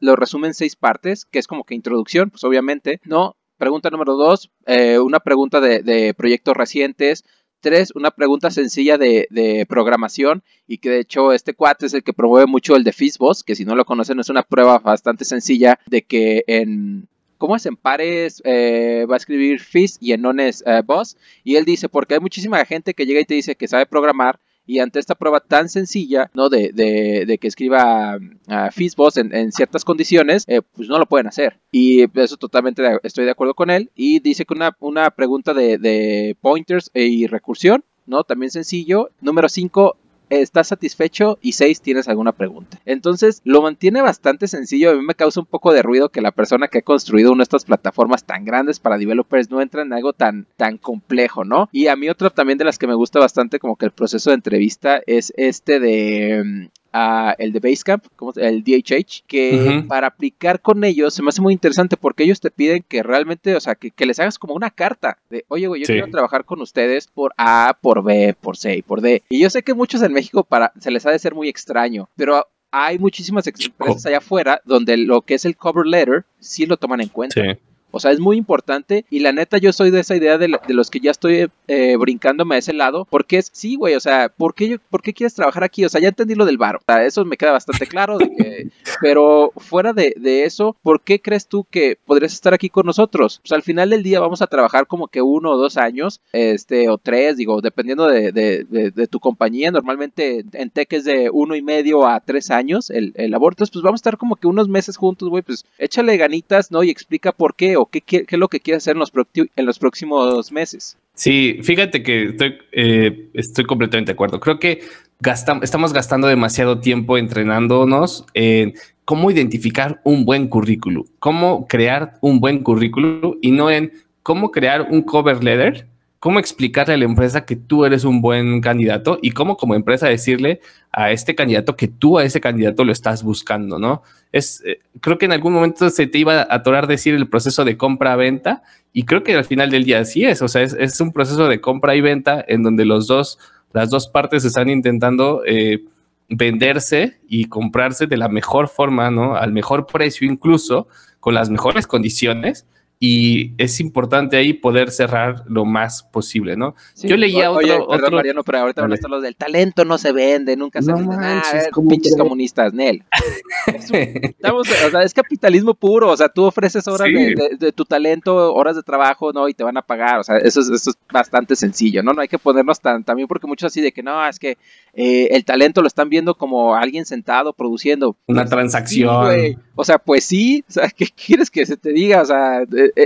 lo resume en seis partes, que es como que introducción, pues obviamente, ¿no? Pregunta número dos, eh, una pregunta de, proyectos recientes. Tres, una pregunta sencilla de, programación y que de hecho este cuate es el que promueve mucho el de Fizzboss, que si no lo conocen es una prueba bastante sencilla de que en, ¿cómo es? En pares eh, va a escribir Fizz y en nones eh, Boss. Y él dice, porque hay muchísima gente que llega y te dice que sabe programar y ante esta prueba tan sencilla, ¿no? De, de, que escriba uh, en, ciertas condiciones, eh, pues no lo pueden hacer. Y eso totalmente estoy de acuerdo con él. Y dice que una, una pregunta de, de pointers y recursión, ¿no? También sencillo. Número 5, estás satisfecho y seis, tienes alguna pregunta. Entonces lo mantiene bastante sencillo. A mí me causa un poco de ruido que la persona que ha construido una de estas plataformas tan grandes para developers no entra en algo tan, tan complejo, ¿no? Y a mí otra también de las que me gusta bastante como que el proceso de entrevista es este de a el de Basecamp, como el DHH, que para aplicar con ellos se me hace muy interesante porque ellos te piden que realmente, o sea, que, les hagas como una carta de, oye, güey, yo quiero trabajar con ustedes por A, por B, por C y por D. Y yo sé que muchos en México para, se les ha de ser muy extraño, pero hay muchísimas empresas allá afuera donde lo que es el cover letter sí lo toman en cuenta. O sea, es muy importante y la neta yo soy de esa idea de, los que ya estoy eh, brincándome a ese lado, porque es, sí, güey, o sea, ¿por qué, ¿por qué quieres trabajar aquí? O sea, ya entendí lo del bar, o sea, eso me queda bastante claro, pero fuera de, eso, ¿por qué crees tú que podrías estar aquí con nosotros? Pues al final del día vamos a trabajar como que uno o dos años, este, o tres, digo, dependiendo de, tu compañía, normalmente en tech es de uno y medio a tres años el, el aborto, pues vamos a estar como que unos meses juntos, güey, pues échale ganitas, ¿no? Y explica por qué qué, es lo que quieres hacer en los, en los próximos meses. Sí, fíjate que estoy, eh, completamente de acuerdo. Creo que estamos gastando demasiado tiempo entrenándonos en cómo identificar un buen currículum, cómo crear un buen currículum y no en cómo crear un cover letter cómo explicarle a la empresa que tú eres un buen candidato y cómo como empresa decirle a este candidato que tú a ese candidato lo estás buscando, ¿no? Es, eh, creo que en algún momento se te iba a atorar decir el proceso de compra-venta y creo que al final del día así es, o sea, es, un proceso de compra y venta en donde los dos, las dos partes están intentando eh, venderse y comprarse de la mejor forma, ¿no? Al mejor precio incluso, con las mejores condiciones y es importante ahí poder cerrar lo más posible, ¿no? Yo leía otro, otro... Mariano, pero ahorita van a estar los del talento no se vende, nunca se vende nada, pinches comunistas, Nel. Estamos, o sea, es capitalismo puro, o sea, tú ofreces horas de, tu talento, horas de trabajo, ¿no? Y te van a pagar, o sea, eso es, eso es bastante sencillo, ¿no? No hay que ponernos tan, también porque muchos así de que no, es que eh, el talento lo están viendo como alguien sentado produciendo. Una transacción. o sea, pues sí, o sea, ¿qué quieres que se te diga? O sea,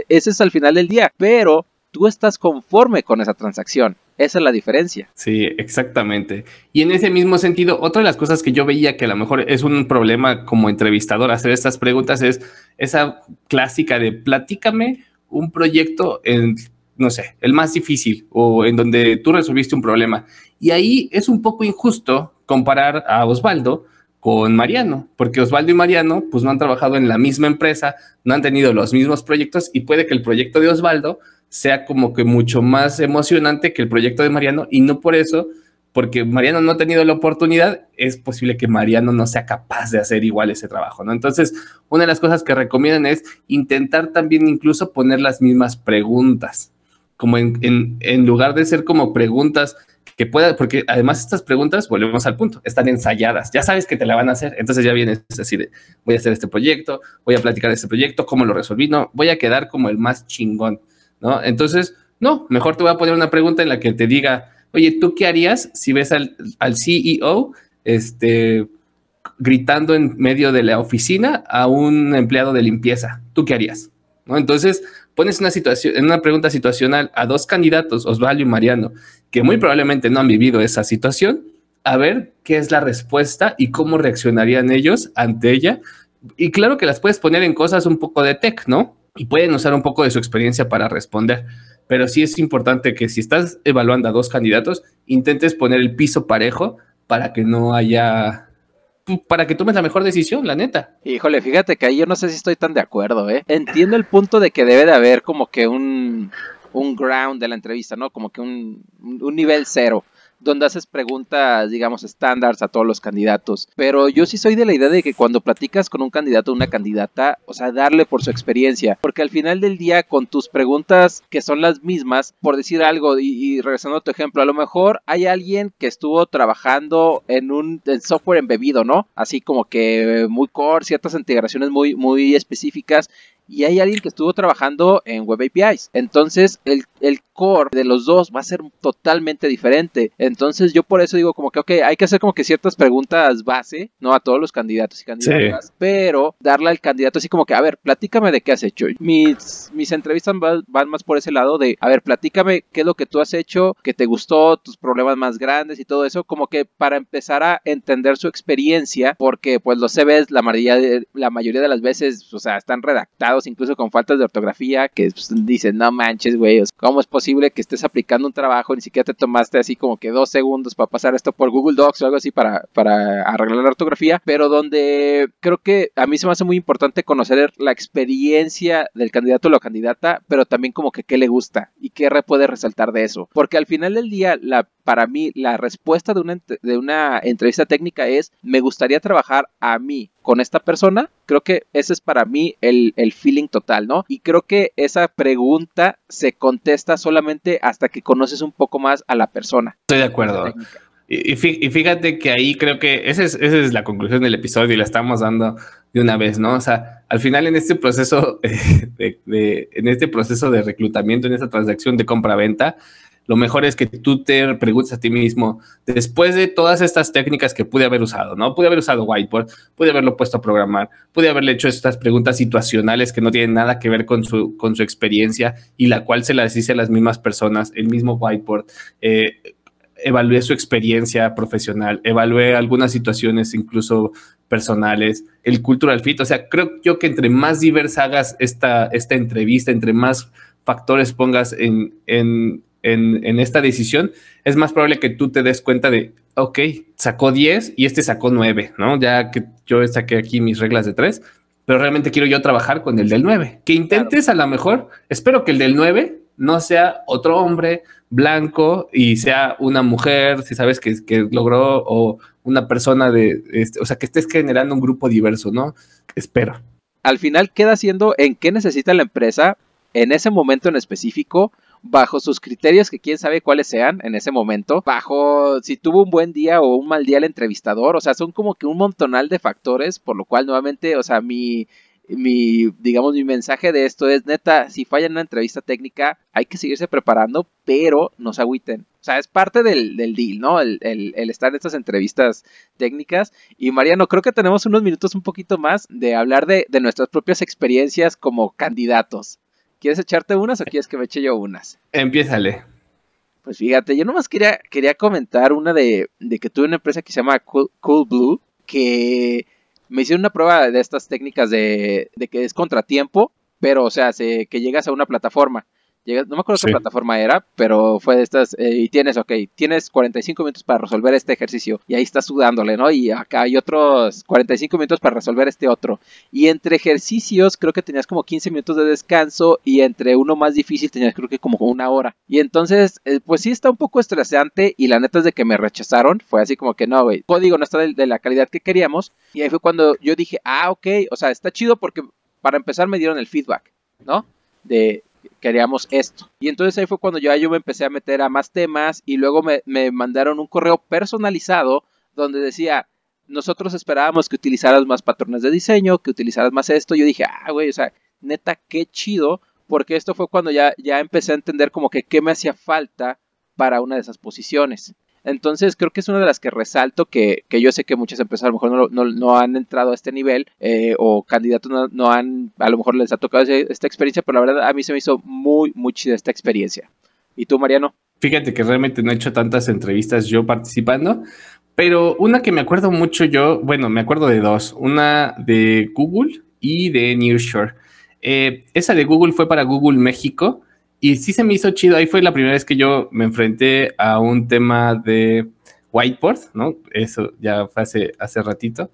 ese es al final del día, pero tú estás conforme con esa transacción. Esa es la diferencia. Sí, exactamente. Y en ese mismo sentido, otra de las cosas que yo veía que a lo mejor es un problema como entrevistador hacer estas preguntas es esa clásica de platícame un proyecto en no sé, el más difícil o en donde tú resolviste un problema. Y ahí es un poco injusto comparar a Osvaldo con Mariano, porque Osvaldo y Mariano pues no han trabajado en la misma empresa, no han tenido los mismos proyectos y puede que el proyecto de Osvaldo sea como que mucho más emocionante que el proyecto de Mariano y no por eso, porque Mariano no ha tenido la oportunidad, es posible que Mariano no sea capaz de hacer igual ese trabajo, ¿no? Entonces, una de las cosas que recomiendan es intentar también incluso poner las mismas preguntas como en, en, lugar de ser como preguntas que pueda, porque además estas preguntas, volvemos al punto, están ensayadas, ya sabes que te la van a hacer, entonces ya vienes así de, voy a hacer este proyecto, voy a platicar de este proyecto, cómo lo resolví, no, voy a quedar como el más chingón, ¿no? Entonces, no, mejor te voy a poner una pregunta en la que te diga, oye, ¿tú qué harías si ves al, al CEO, este, gritando en medio de la oficina a un empleado de limpieza? ¿Tú qué harías? ¿No? Entonces, pones una situación, en una pregunta situacional a dos candidatos, Osvaldo y Mariano, que muy probablemente no han vivido esa situación, a ver qué es la respuesta y cómo reaccionarían ellos ante ella. Y claro que las puedes poner en cosas un poco de tech, ¿no? Y pueden usar un poco de su experiencia para responder. Pero sí es importante que si estás evaluando a dos candidatos, intentes poner el piso parejo para que no haya para que tomes la mejor decisión, la neta. Híjole, fíjate que ahí yo no sé si estoy tan de acuerdo, ¿eh? Entiendo el punto de que debe de haber como que un, un ground de la entrevista, ¿no? Como que un, un nivel cero donde haces preguntas, digamos, estándares a todos los candidatos. Pero yo sí soy de la idea de que cuando platicas con un candidato o una candidata, o sea, darle por su experiencia, porque al final del día, con tus preguntas que son las mismas, por decir algo, y, regresando a tu ejemplo, a lo mejor hay alguien que estuvo trabajando en un software embebido, ¿no? Así como que muy core, ciertas integraciones muy, muy específicas, y hay alguien que estuvo trabajando en Web APIs. Entonces, el, el, core de los dos va a ser totalmente diferente. Entonces, yo por eso digo como que, ok, hay que hacer como que ciertas preguntas base, ¿no? A todos los candidatos y candidatas, pero darle al candidato así como que, a ver, platícame de qué has hecho. Mis, mis entrevistas van, más por ese lado de, a ver, platícame qué es lo que tú has hecho, que te gustó, tus problemas más grandes y todo eso, como que para empezar a entender su experiencia, porque pues los CVs la mayoría de, la mayoría de las veces, o sea, están redactados incluso con faltas de ortografía, que pues, dicen, no manches, güey, ¿cómo es posible que estés aplicando un trabajo? Ni siquiera te tomaste así como que dos segundos para pasar esto por Google Docs o algo así para, para arreglar la ortografía, pero donde creo que a mí se me hace muy importante conocer la experiencia del candidato o la candidata, pero también como que qué le gusta y qué puede resaltar de eso. Porque al final del día, para mí, la respuesta de una, de una entrevista técnica es, me gustaría trabajar a mí con esta persona. Creo que ese es para mí el, el feeling total, ¿no? Y creo que esa pregunta se contesta solamente hasta que conoces un poco más a la persona. Estoy de acuerdo. Y, fíjate que ahí creo que esa es, esa es, la conclusión del episodio y la estamos dando de una vez, ¿no? O sea, al final en este proceso de, en este proceso de reclutamiento, en esta transacción de compra-venta, lo mejor es que tú te preguntes a ti mismo, después de todas estas técnicas que pude haber usado, ¿no? Pude haber usado whiteboard, pude haberlo puesto a programar, pude haberle hecho estas preguntas situacionales que no tienen nada que ver con su, con su experiencia y la cual se las hice a las mismas personas, el mismo whiteboard. Eh, evalué su experiencia profesional, evalué algunas situaciones incluso personales, el cultural fit, o sea, creo yo que entre más diversa hagas esta, esta entrevista, entre más factores pongas en, en, en, esta decisión, es más probable que tú te des cuenta de, ok, sacó 10 y este sacó 9, ¿no? Ya que yo saqué aquí mis reglas de 3, pero realmente quiero yo trabajar con el del 9. Que intentes a lo mejor, espero que el del 9 no sea otro hombre blanco y sea una mujer, si sabes que, que logró, o una persona de, este, o sea, que estés generando un grupo diverso, ¿no? Espero. Al final queda siendo en qué necesita la empresa en ese momento en específico, bajo sus criterios que quién sabe cuáles sean en ese momento, bajo si tuvo un buen día o un mal día el entrevistador, o sea, son como que un montonal de factores, por lo cual nuevamente, o sea, mi, mi, digamos, mi mensaje de esto es, neta, si fallan en una entrevista técnica, hay que seguirse preparando, pero no se agüiten. O sea, es parte del, deal, ¿no? El, estar en estas entrevistas técnicas. Y Mariano, creo que tenemos unos minutos un poquito más de hablar de, nuestras propias experiencias como candidatos. ¿Quieres echarte unas o quieres que me eche yo unas? Empiézale. Pues fíjate, yo nomás quería, quería comentar una de, de que tuve una empresa que se llama cool Blue, que me hicieron una prueba de estas técnicas de, de que es contratiempo, pero o sea, se, que llegas a una plataforma no me acuerdo qué plataforma era, pero fue de estas, eh, y tienes, ok, tienes 45 minutos para resolver este ejercicio, y ahí estás sudándole, ¿no? Y acá hay otros 45 minutos para resolver este otro. Y entre ejercicios creo que tenías como 15 minutos de descanso, y entre uno más difícil tenías creo que como una hora. Y entonces, eh, pues sí está un poco estresante, y la neta es de que me rechazaron, fue así como que no, güey, código no está de la calidad que queríamos, y ahí fue cuando yo dije, ah, ok, o sea, está chido porque para empezar me dieron el feedback, ¿no? De, queríamos esto. Y entonces ahí fue cuando yo, yo me empecé a meter a más temas y luego me, me mandaron un correo personalizado donde decía, nosotros esperábamos que utilizaras más patrones de diseño, que utilizaras más esto. Yo dije, ah, güey, o sea, neta, qué chido, porque esto fue cuando ya, ya empecé a entender como que qué me hacía falta para una de esas posiciones. Entonces creo que es una de las que resalto que, yo sé que muchas empresas a lo mejor no, han entrado a este nivel eh, o candidatos no, han, a lo mejor les ha tocado esta experiencia, pero la verdad a mí se me hizo muy, muy chida esta experiencia. ¿Y tú, Mariano? Fíjate que realmente no he hecho tantas entrevistas yo participando, pero una que me acuerdo mucho yo, bueno, me acuerdo de dos, una de Google y de Nearshore. Eh, esa de Google fue para Google México y sí se me hizo chido. Ahí fue la primera vez que yo me enfrenté a un tema de whiteboard, ¿no? Eso ya fue hace, hace ratito.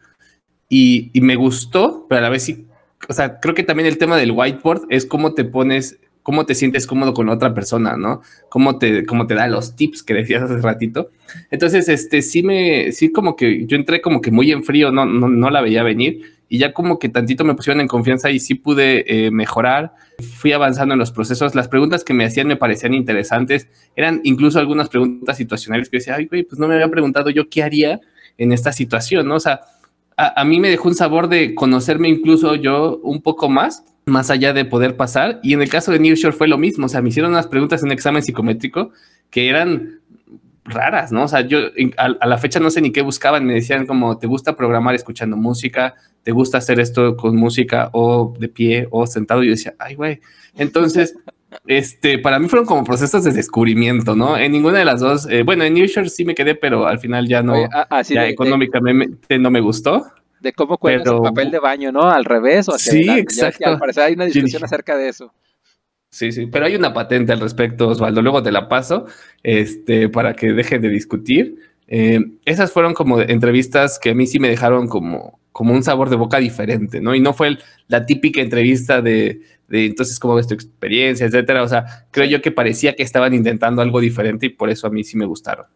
Y, y, me gustó, pero a la vez sí, o sea, creo que también el tema del whiteboard es cómo te pones, cómo te sientes cómodo con otra persona, ¿no? Cómo te, cómo te da los tips que decías hace ratito. Entonces, este, sí me, sí como que yo entré como que muy en frío, no, no, no la veía venir y ya como que tantito me pusieron en confianza y sí pude eh, mejorar. Fui avanzando en los procesos. Las preguntas que me hacían me parecían interesantes. Eran incluso algunas preguntas situacionales que decía, ay, güey, pues no me había preguntado yo qué haría en esta situación, ¿no? O sea, a, mí me dejó un sabor de conocerme incluso yo un poco más, más allá de poder pasar. Y en el caso de Nearshore fue lo mismo. O sea, me hicieron unas preguntas en un examen psicométrico que eran raras, ¿no? O sea, yo a, la fecha no sé ni qué buscaban, me decían como, ¿te gusta programar escuchando música? ¿Te gusta hacer esto con música o de pie o sentado? Y yo decía, ay, güey. Entonces, este, para mí fueron como procesos de descubrimiento, ¿no? En ninguna de las dos, eh, bueno, en New York sí me quedé, pero al final ya no, ah, ah, ya económicamente no me gustó. De cómo cuelgas el papel de baño, ¿no? Al revés o hacia Sí, exacto. al parecer hay una discusión acerca de eso. Sí, sí, pero hay una patente al respecto, Osvaldo. Luego te la paso este, para que dejen de discutir. Eh, esas fueron como entrevistas que a mí sí me dejaron como, como un sabor de boca diferente, ¿no? Y no fue la típica entrevista de, de entonces cómo ves tu experiencia, etcétera. O sea, creo yo que parecía que estaban intentando algo diferente y por eso a mí sí me gustaron.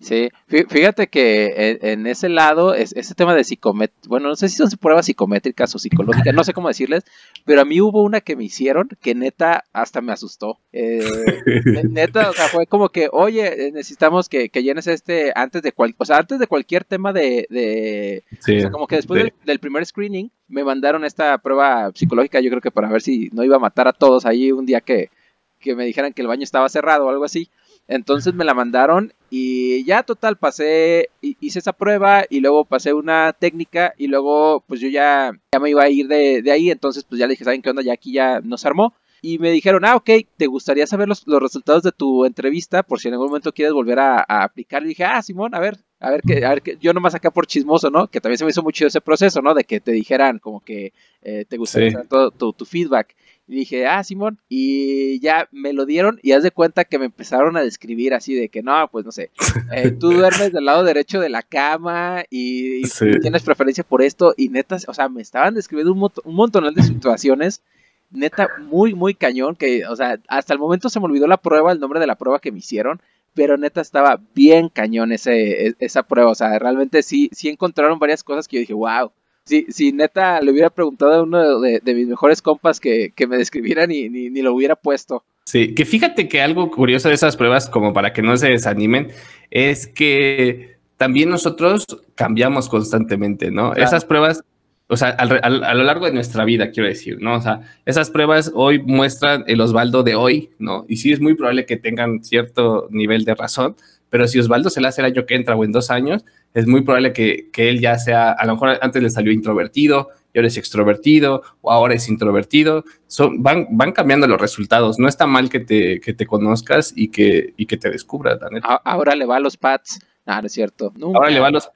Sí, fíjate que en ese lado, es, ese tema de psicométrica, bueno, no sé si son pruebas psicométricas o psicológicas, no sé cómo decirles, pero a mí hubo una que me hicieron que neta hasta me asustó. Eh, neta, o sea, fue como que, oye, eh, necesitamos que, llenes este antes de cual, o sea, antes de cualquier tema de, de o sea, como que después del, primer screening me mandaron esta prueba psicológica, yo creo que para ver si no iba a matar a todos ahí un día que, que me dijeran que el baño estaba cerrado o algo así. Entonces me la mandaron y ya total pasé, hice esa prueba y luego pasé una técnica y luego pues yo ya, ya me iba a ir de, ahí, entonces pues ya le dije, ¿saben qué onda? Ya aquí ya nos armó. Y me dijeron, ah, ok, ¿te gustaría saber los, resultados de tu entrevista por si en algún momento quieres volver a, aplicar? Y dije, ah, Simón, a ver, a ver, que, a ver, que yo nomás acá por chismoso, ¿no? Que también se me hizo mucho ese proceso, ¿no? De que te dijeran como que eh, te gustaría saber todo tu, tu feedback. Y dije, ah, Simón. Y ya me lo dieron y haz de cuenta que me empezaron a describir así de que no, pues no sé, eh, tú duermes del lado derecho de la cama y, tienes preferencia por esto. Y neta, o sea, me estaban describiendo un, un montón de situaciones. Neta, muy, muy cañón. Que, o sea, hasta el momento se me olvidó la prueba, el nombre de la prueba que me hicieron. Pero neta estaba bien cañón ese, e, esa prueba. O sea, realmente sí, sí encontraron varias cosas que yo dije, wow si, si neta le hubiera preguntado a uno de, mis mejores compas que, me describieran y ni, lo hubiera puesto. Sí, que fíjate que algo curioso de esas pruebas, como para que no se desanimen, es que también nosotros cambiamos constantemente, ¿no? Esas pruebas, o sea, a lo largo de nuestra vida, quiero decir, ¿no? O sea, esas pruebas hoy muestran el Osvaldo de hoy, ¿no? Y sí es muy probable que tengan cierto nivel de razón, pero si Osvaldo se le hace el año que entra o en dos años, es muy probable que, él ya sea, a lo mejor antes le salió introvertido, y ahora es extrovertido, o ahora es introvertido. Son, van, van cambiando los resultados. No está mal que te, que te conozcas y que, y que te descubras, Ahora le va a los pads. Ah, no es cierto. Ahora le va a los.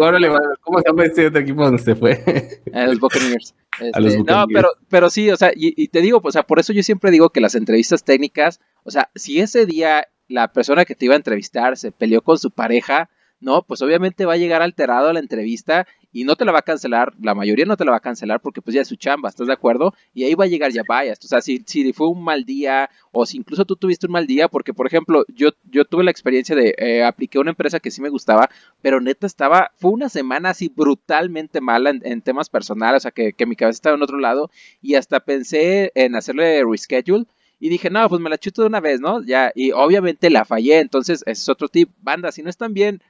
Ahora le va, ¿Cómo se llama este otro equipo donde se fue? A los Buccaneers. Este, no, pero, pero sí, o sea, y, y te digo, o sea, por eso yo siempre digo que las entrevistas técnicas, o sea, si ese día la persona que te iba a entrevistar se peleó con su pareja, no, pues obviamente va a llegar alterado a la entrevista y no te la va a cancelar, la mayoría no te la va a cancelar porque pues ya es su chamba, ¿estás de acuerdo? Y ahí va a llegar ya vayas, o sea, si, si fue un mal día o si incluso tú tuviste un mal día, porque por ejemplo, yo, yo tuve la experiencia de, eh, apliqué una empresa que sí me gustaba, pero neta estaba, fue una semana así brutalmente mala en, temas personales, o sea, que, que mi cabeza estaba en otro lado y hasta pensé en hacerle reschedule y dije, no, pues me la chuto de una vez, ¿no? Ya, y obviamente la fallé, entonces ese es otro tip. Banda, si no están bien,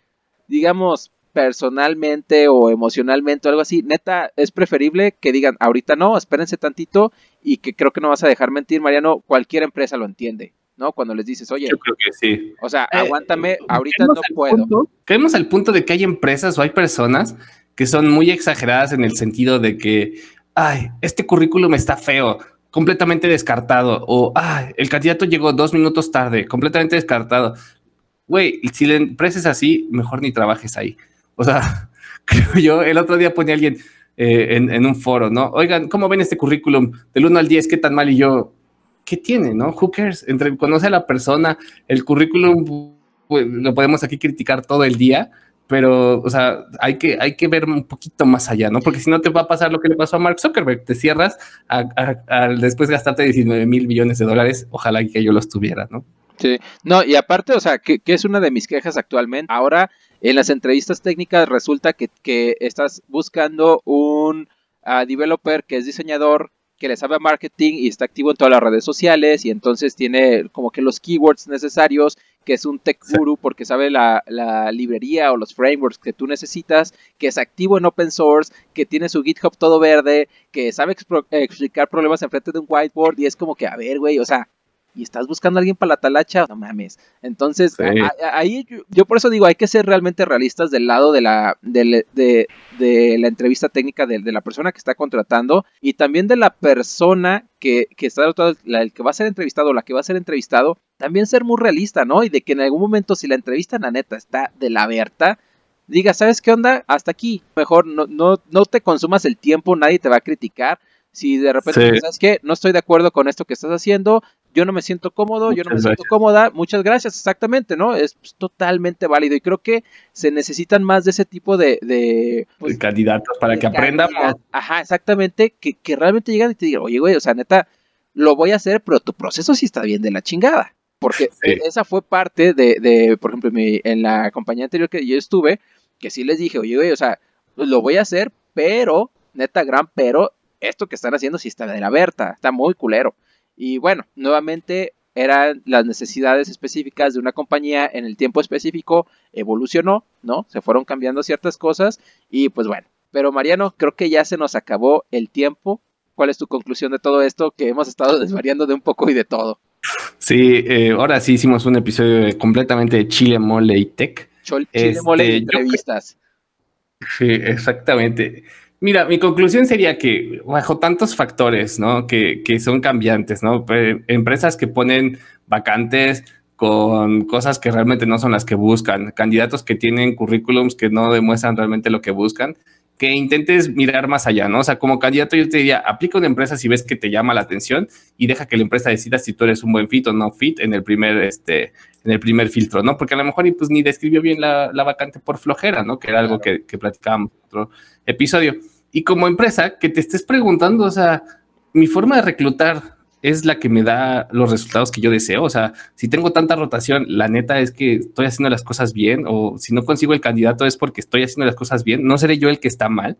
digamos, personalmente o emocionalmente o algo así, neta, es preferible que digan, ahorita no, espérense tantito y que creo que no vas a dejar mentir, Mariano, cualquier empresa lo entiende. ¿no? Cuando les dices, oye, yo creo que sí. O sea, eh, aguántame, ahorita no puedo. Caemos al punto de que hay empresas o hay personas que son muy exageradas en el sentido de que, ay, este currículum está feo, completamente descartado. O, ah, el candidato llegó dos minutos tarde, completamente descartado. Güey, si la empresa es así, mejor ni trabajes ahí. O sea, creo yo, el otro día ponía alguien eh, en, un foro, ¿no? Oigan, ¿cómo ven este currículum? Del 1 al 10, ¿qué tan mal? Y yo, ¿qué tiene, no? Who cares? Entre conoce a la persona, el currículum, pues, lo podemos aquí criticar todo el día, pero, o sea, hay que, hay que ver un poquito más allá, ¿no? Porque si no te va a pasar lo que le pasó a Mark Zuckerberg, te cierras al después gastarte 19 mil millones de dólares, ojalá que yo los tuviera, ¿no? Sí, no, y aparte, o sea, que, es una de mis quejas actualmente. Ahora, en las entrevistas técnicas resulta que, que estás buscando un ah, developer que es diseñador, que le sabe a marketing y está activo en todas las redes sociales y entonces tiene como que los keywords necesarios, que es un tech guru porque sabe la, librería o los frameworks que tú necesitas, que es activo en open source, que tiene su GitHub todo verde, que sabe explicar problemas en frente de un whiteboard y es como que, a ver, güey, o sea, y estás buscando a alguien para la talacha, no mames. Entonces, ahí yo, por eso digo, hay que ser realmente realistas del lado de la, de, de, la entrevista técnica de, la persona que está contratando y también de la persona que, que está el que va a ser entrevistado o la que va a ser entrevistado, también ser muy realista, ¿no? Y de que en algún momento si la entrevista en la neta está de la abierta, diga, ¿sabes qué onda? Hasta aquí. Mejor no, no, no te consumas el tiempo, nadie te va a criticar. Si de repente, ¿sabes qué? No estoy de acuerdo con esto que estás haciendo, yo no me siento cómodo, yo no me siento cómoda, muchas gracias, exactamente, ¿no? Es totalmente válido y creo que se necesitan más de ese tipo de... de, pues, candidatos para que aprendan. Ajá, exactamente, que, que realmente llegan y te digan, oye, güey, o sea, neta, lo voy a hacer, pero tu proceso sí está bien de la chingada. Porque esa fue parte de, de por ejemplo, en la compañía anterior que yo estuve, que sí les dije, oye, güey, o sea, lo voy a hacer, pero, neta, gran pero, esto que están haciendo sí está de la Berta, está muy culero. Y bueno, nuevamente eran las necesidades específicas de una compañía en el tiempo específico, evolucionó, ¿no? Se fueron cambiando ciertas cosas y pues bueno. Pero Mariano, creo que ya se nos acabó el tiempo. ¿Cuál es tu conclusión de todo esto? Que hemos estado desvariando de un poco y de todo. Sí, eh, ahora sí hicimos un episodio completamente de Chile Mole y Tech. Chile Mole y este, entrevistas. Sí, exactamente. Mira, mi conclusión sería que bajo tantos factores, ¿no? Que, que son cambiantes, ¿no? Empresas que ponen vacantes con cosas que realmente no son las que buscan, candidatos que tienen currículums que no demuestran realmente lo que buscan que intentes mirar más allá, ¿no? O sea, como candidato yo te diría, aplica una empresa si ves que te llama la atención y deja que la empresa decida si tú eres un buen fit o no fit en el primer, este, en el primer filtro, ¿no? Porque a lo mejor pues ni describió bien la, vacante por flojera, ¿no? Que era algo que, que platicábamos en otro episodio. Y como empresa, que te estés preguntando, o sea, mi forma de reclutar es la que me da los resultados que yo deseo. O sea, si tengo tanta rotación, la neta es que estoy haciendo las cosas bien o si no consigo el candidato es porque estoy haciendo las cosas bien. No seré yo el que está mal.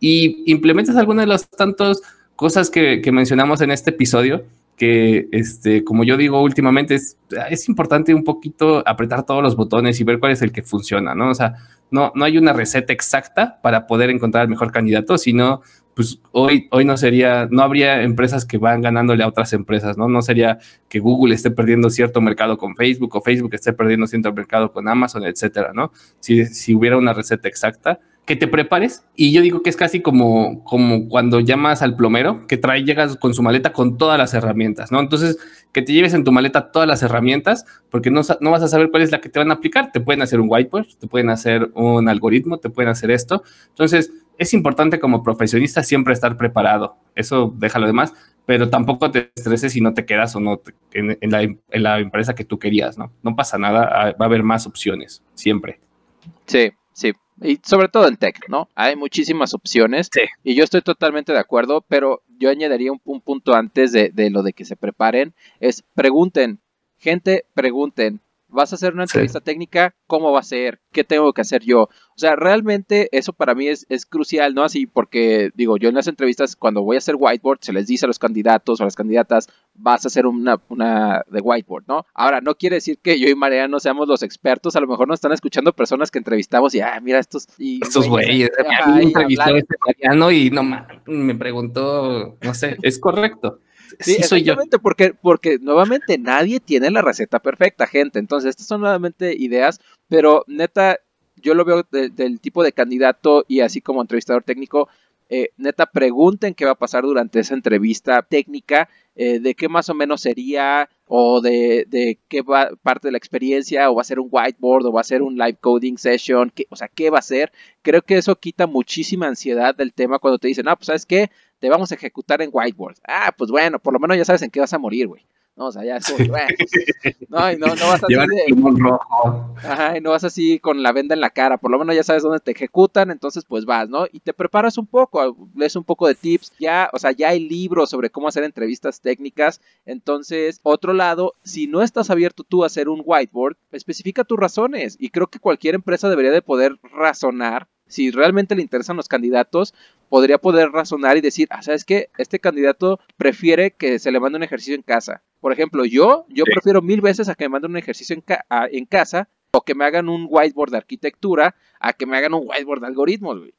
Y implementas alguna de las tantas cosas que, mencionamos en este episodio que, este, como yo digo últimamente, es, es importante un poquito apretar todos los botones y ver cuál es el que funciona, ¿no? O sea, no, no hay una receta exacta para poder encontrar el mejor candidato, sino pues hoy, hoy no sería, no habría empresas que van ganándole a otras empresas, ¿no? No sería que Google esté perdiendo cierto mercado con Facebook o Facebook esté perdiendo cierto mercado con Amazon, etcétera, ¿no? Si, si hubiera una receta exacta, que te prepares y yo digo que es casi como, como cuando llamas al plomero que trae, llegas con su maleta con todas las herramientas, ¿no? Entonces, que te lleves en tu maleta todas las herramientas porque no, no vas a saber cuál es la que te van a aplicar. Te pueden hacer un whiteboard, te pueden hacer un algoritmo, te pueden hacer esto. Entonces, es importante como profesionista siempre estar preparado. Eso déjalo demás, pero tampoco te estreses si no te quedas o no en, la, empresa que tú querías, ¿no? No pasa nada, ah, va a haber más opciones, siempre. Sí, sí. Y sobre todo en tech, ¿no? Hay muchísimas opciones. Sí. Y yo estoy totalmente de acuerdo, pero yo añadiría un, un punto antes de, de lo de que se preparen. Es pregunten. Gente, pregunten vas a hacer una entrevista técnica, ¿cómo va a ser? ¿Qué tengo que hacer yo? O sea, realmente eso para mí es, es, crucial, ¿no? Así porque, digo, yo en las entrevistas, cuando voy a hacer whiteboard, se les dice a los candidatos o a las candidatas, vas a hacer una, una de whiteboard, ¿no? Ahora, no quiere decir que yo y Mariano seamos los expertos, a lo mejor nos están escuchando personas que entrevistamos y, ah, mira estos... Y, estos güeyes, entrevistó a este Mariano y no, me preguntó, no sé, es correcto. Sí, soy yo. Porque, porque nuevamente nadie tiene la receta perfecta, gente. Entonces, estas son nuevamente ideas, pero neta, yo lo veo del tipo de candidato y así como entrevistador técnico, eh, neta, pregunten qué va a pasar durante esa entrevista técnica, eh, de qué más o menos sería, o de, qué va parte de la experiencia, o va a ser un whiteboard, o va a ser un live coding session, o sea, qué va a ser. Creo que eso quita muchísima ansiedad del tema cuando te dicen, ah, pues sabes qué, te vamos a ejecutar en whiteboard. Ah, pues bueno, por lo menos ya sabes en qué vas a morir, güey. No, o sea, ya es bueno, no, y no, no vas así rojo. Ajá, y no vas así con la venda en la cara, por lo menos ya sabes dónde te ejecutan, entonces pues vas, ¿no? Y te preparas un poco, lees un poco de tips, ya, o sea, ya hay libros sobre cómo hacer entrevistas técnicas, entonces, otro lado, si no estás abierto tú a hacer un whiteboard, especifica tus razones, y creo que cualquier empresa debería de poder razonar si realmente le interesan los candidatos, podría poder razonar y decir, ah, ¿sabes qué? Este candidato prefiere que se le mande un ejercicio en casa. Por ejemplo, yo, yo prefiero mil veces a que me manden un ejercicio en, casa o que me hagan un whiteboard de arquitectura a que me hagan un whiteboard de algoritmos, güey.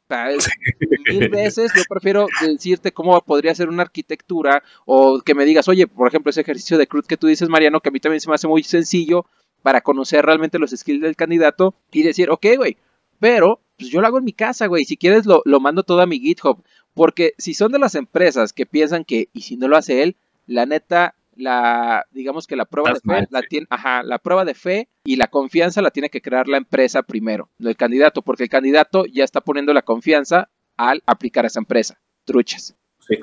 mil veces yo prefiero decirte cómo podría ser una arquitectura o que me digas, oye, por ejemplo, ese ejercicio de cruz que tú dices, Mariano, que a mí también se me hace muy sencillo para conocer realmente los skills del candidato y decir, ok, güey, pero pues yo lo hago en mi casa, güey. Si quieres lo, lo mando todo a mi GitHub. Porque si son de las empresas que piensan que, y si no lo hace él, la neta, la, digamos que la prueba de fe, la tiene, ajá, la prueba de fe y la confianza la tiene que crear la empresa primero, no el candidato, porque el candidato ya está poniendo la confianza al aplicar a esa empresa. Truchas.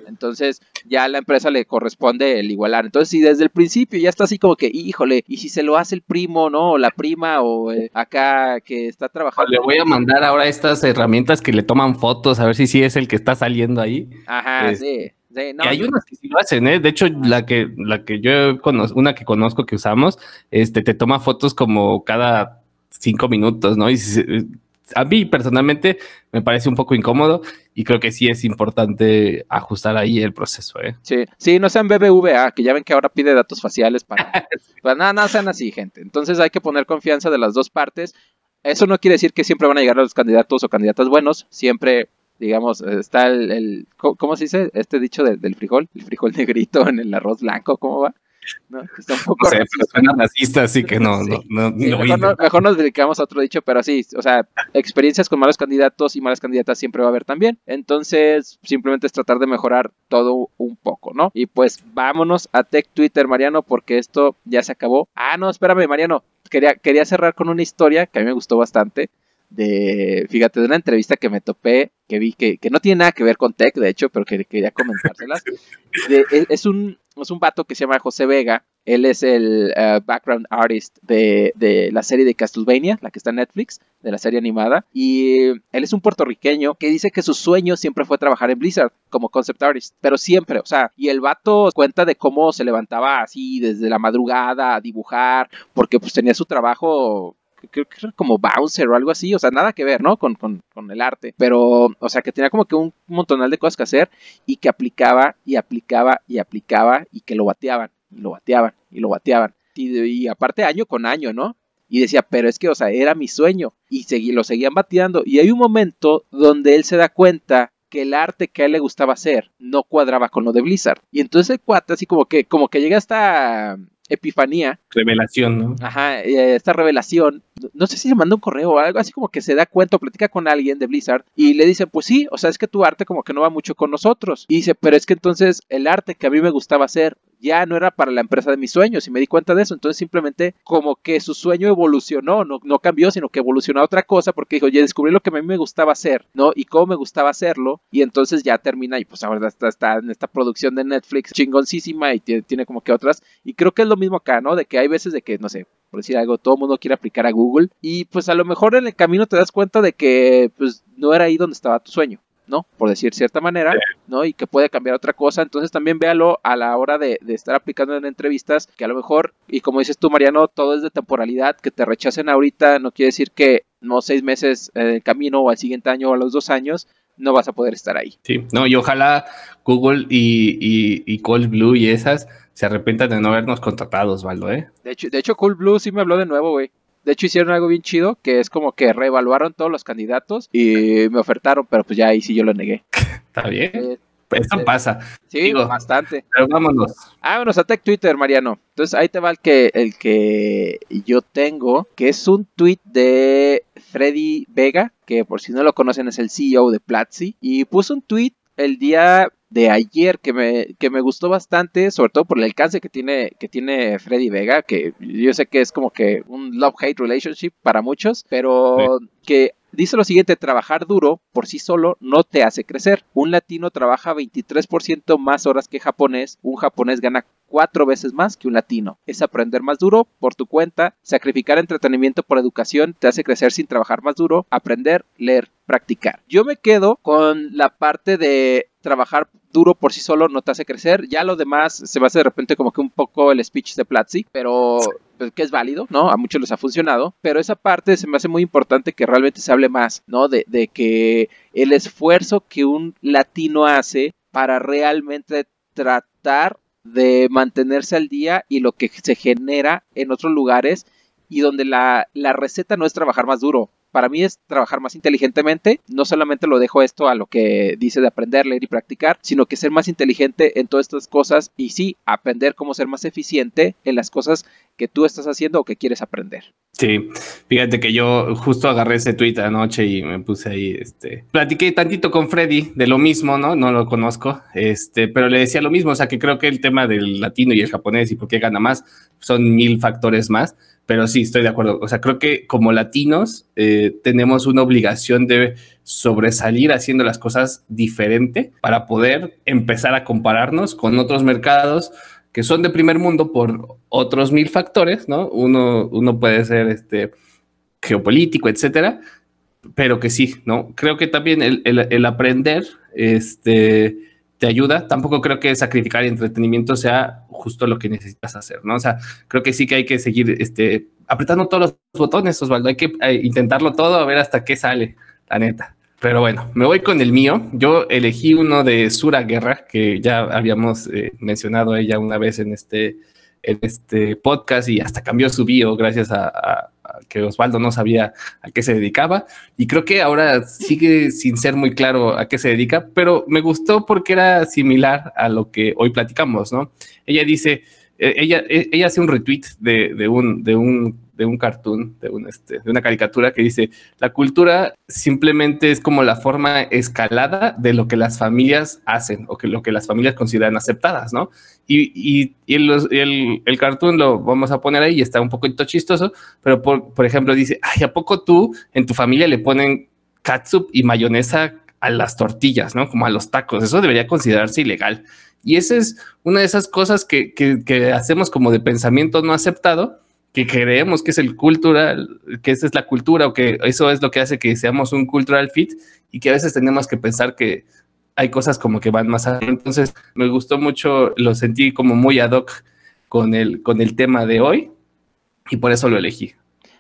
Entonces ya a la empresa le corresponde el igualar. Entonces si desde el principio ya está así como que, híjole, y si se lo hace el primo, ¿no? O la prima o eh, acá que está trabajando. Le voy a mandar ahora estas herramientas que le toman fotos a ver si sí es el que está saliendo ahí. Ajá, sí. y hay unas que sí lo hacen, ¿eh? De hecho, la que, la que yo conozco, una que conozco que usamos, este, te toma fotos como cada cinco minutos, ¿no? Y a mí personalmente me parece un poco incómodo y creo que sí es importante ajustar ahí el proceso. ¿eh? Sí, sí, no sean BBVA, que ya ven que ahora pide datos faciales para... para nada, nada sean así, gente. Entonces hay que poner confianza de las dos partes. Eso no quiere decir que siempre van a llegar los candidatos o candidatas buenos. Siempre, digamos, está el... ¿Cómo se dice? Este dicho del frijol, el frijol negrito en el arroz blanco, ¿cómo va? ¿No? Está un poco racista, así que no, no, mejor, nos dedicamos a otro dicho, pero sí, o sea, experiencias con malos candidatos y malas candidatas siempre va a haber también. Entonces, simplemente es tratar de mejorar todo un poco, ¿no? Y pues vámonos a Tech Twitter, Mariano, porque esto ya se acabó. Ah, no, espérame, Mariano. Quería, quería cerrar con una historia que a mí me gustó bastante de, fíjate, de una entrevista que me topé, que vi que, que no tiene nada que ver con tech, de hecho, pero que quería comentárselas. es, un, es un vato que se llama José Vega. Él es el uh, background artist de, de, la serie de Castlevania, la que está en Netflix, de la serie animada. Y él es un puertorriqueño que dice que su sueño siempre fue trabajar en Blizzard como concept artist. Pero siempre, o sea, y el vato cuenta de cómo se levantaba así desde la madrugada a dibujar, porque pues tenía su trabajo creo que era como Bowser o algo así, o sea, nada que ver, ¿no? Con, con, con, el arte, pero, o sea, que tenía como que un montonal de cosas que hacer y que aplicaba y aplicaba y aplicaba y que lo bateaban, y lo bateaban y lo bateaban. Y, y aparte año con año, ¿no? Y decía, pero es que, o sea, era mi sueño. Y seguí, lo seguían bateando. Y hay un momento donde él se da cuenta que el arte que a él le gustaba hacer no cuadraba con lo de Blizzard. Y entonces el cuate así como que, como que llega hasta epifanía. Revelación, ¿no? Ajá, eh, esta revelación. No sé si se manda un correo o algo así como que se da cuenta o platica con alguien de Blizzard y le dicen, pues sí, o sea, es que tu arte como que no va mucho con nosotros. Y dice, pero es que entonces el arte que a mí me gustaba hacer ya no era para la empresa de mis sueños y me di cuenta de eso. Entonces simplemente como que su sueño evolucionó, no, no cambió, sino que evolucionó a otra cosa porque dijo, ya descubrí lo que a mí me gustaba hacer, ¿no? Y cómo me gustaba hacerlo. Y entonces ya termina y pues ahora está, está en esta producción de Netflix chingoncísima y tiene, tiene como que otras. Y creo que es lo mismo acá, ¿no? De que hay veces de que, no sé, por decir algo, todo el mundo quiere aplicar a Google y pues a lo mejor en el camino te das cuenta de que pues no era ahí donde estaba tu sueño. ¿No? Por decir cierta manera, ¿no? Y que puede cambiar otra cosa. Entonces también véalo a la hora de, estar aplicando en entrevistas, que a lo mejor, y como dices tú, Mariano, todo es de temporalidad, que te rechacen ahorita no quiere decir que no seis meses en el camino o al siguiente año o a los dos años no vas a poder estar ahí. Sí, no, y ojalá Google y, y, y Cold Blue y esas se arrepientan de no habernos contratado, Osvaldo, ¿eh? De hecho, de hecho Cold Blue sí me habló de nuevo, güey. De hecho, hicieron algo bien chido, que es como que reevaluaron todos los candidatos y me ofertaron, pero pues ya ahí sí yo lo negué. Está bien. Eh, Eso eh, pasa. Sí, bastante. Pero vámonos. Vámonos a Tech Twitter, Mariano. Entonces ahí te va el que, el que yo tengo, que es un tweet de Freddy Vega, que por si no lo conocen es el CEO de Platzi, y puso un tweet el día de ayer que me, que me gustó bastante, sobre todo por el alcance que tiene, que tiene Freddy Vega, que yo sé que es como que un love-hate relationship para muchos, pero que dice lo siguiente, trabajar duro por sí solo no te hace crecer. Un latino trabaja 23% más horas que japonés, un japonés gana cuatro veces más que un latino. Es aprender más duro por tu cuenta, sacrificar entretenimiento por educación te hace crecer sin trabajar más duro, aprender, leer, practicar. Yo me quedo con la parte de trabajar duro por sí solo no te hace crecer. Ya lo demás se va a de repente como que un poco el speech de Platzi, pero pues, que es válido, ¿no? A muchos les ha funcionado, pero esa parte se me hace muy importante que realmente se hable más, ¿no? De, de que el esfuerzo que un latino hace para realmente tratar de mantenerse al día y lo que se genera en otros lugares y donde la, la receta no es trabajar más duro, para mí es trabajar más inteligentemente. No solamente lo dejo esto a lo que dice de aprender, leer y practicar, sino que ser más inteligente en todas estas cosas y sí, aprender cómo ser más eficiente en las cosas que tú estás haciendo o que quieres aprender. Sí, fíjate que yo justo agarré ese tweet anoche y me puse ahí, este, platiqué tantito con Freddy de lo mismo, ¿no? No lo conozco, este, pero le decía lo mismo, o sea que creo que el tema del latino y el japonés y por qué gana más son mil factores más, pero sí, estoy de acuerdo, o sea, creo que como latinos eh, tenemos una obligación de sobresalir haciendo las cosas diferente para poder empezar a compararnos con otros mercados que son de primer mundo por otros mil factores, ¿no? Uno, uno puede ser este, geopolítico, etcétera, pero que sí, ¿no? Creo que también el, aprender este, te ayuda. Tampoco creo que sacrificar entretenimiento sea justo lo que necesitas hacer, ¿no? O sea, creo que sí que hay que seguir este, apretando todos los botones, Osvaldo. Hay que eh, intentarlo todo a ver hasta qué sale, la neta. Pero bueno, me voy con el mío. Yo elegí uno de Sura Guerra, que ya habíamos eh, mencionado ella una vez en este, en este podcast y hasta cambió su bio gracias a, que Osvaldo no sabía a qué se dedicaba. Y creo que ahora sigue sin ser muy claro a qué se dedica, pero me gustó porque era similar a lo que hoy platicamos, ¿no? Ella dice, eh, ella, eh, ella hace un retweet de, de, un, de un de un cartoon, este, de una caricatura que dice, la cultura simplemente es como la forma escalada de lo que las familias hacen o que lo que las familias consideran aceptadas, ¿no? Y, y, y el, el, cartoon lo vamos a poner ahí está un poquito chistoso, pero por, por ejemplo dice, ay, ¿a poco tú en tu familia le ponen catsup y mayonesa a las tortillas, ¿no? Como a los tacos. Eso debería considerarse ilegal. Y esa es una de esas cosas que, que hacemos como de pensamiento no aceptado que creemos que es el cultural, que esa es la cultura o que eso es lo que hace que seamos un cultural fit y que a veces tenemos que pensar que hay cosas como que van más allá. Entonces me gustó mucho, lo sentí como muy ad hoc con el, con el tema de hoy y por eso lo elegí.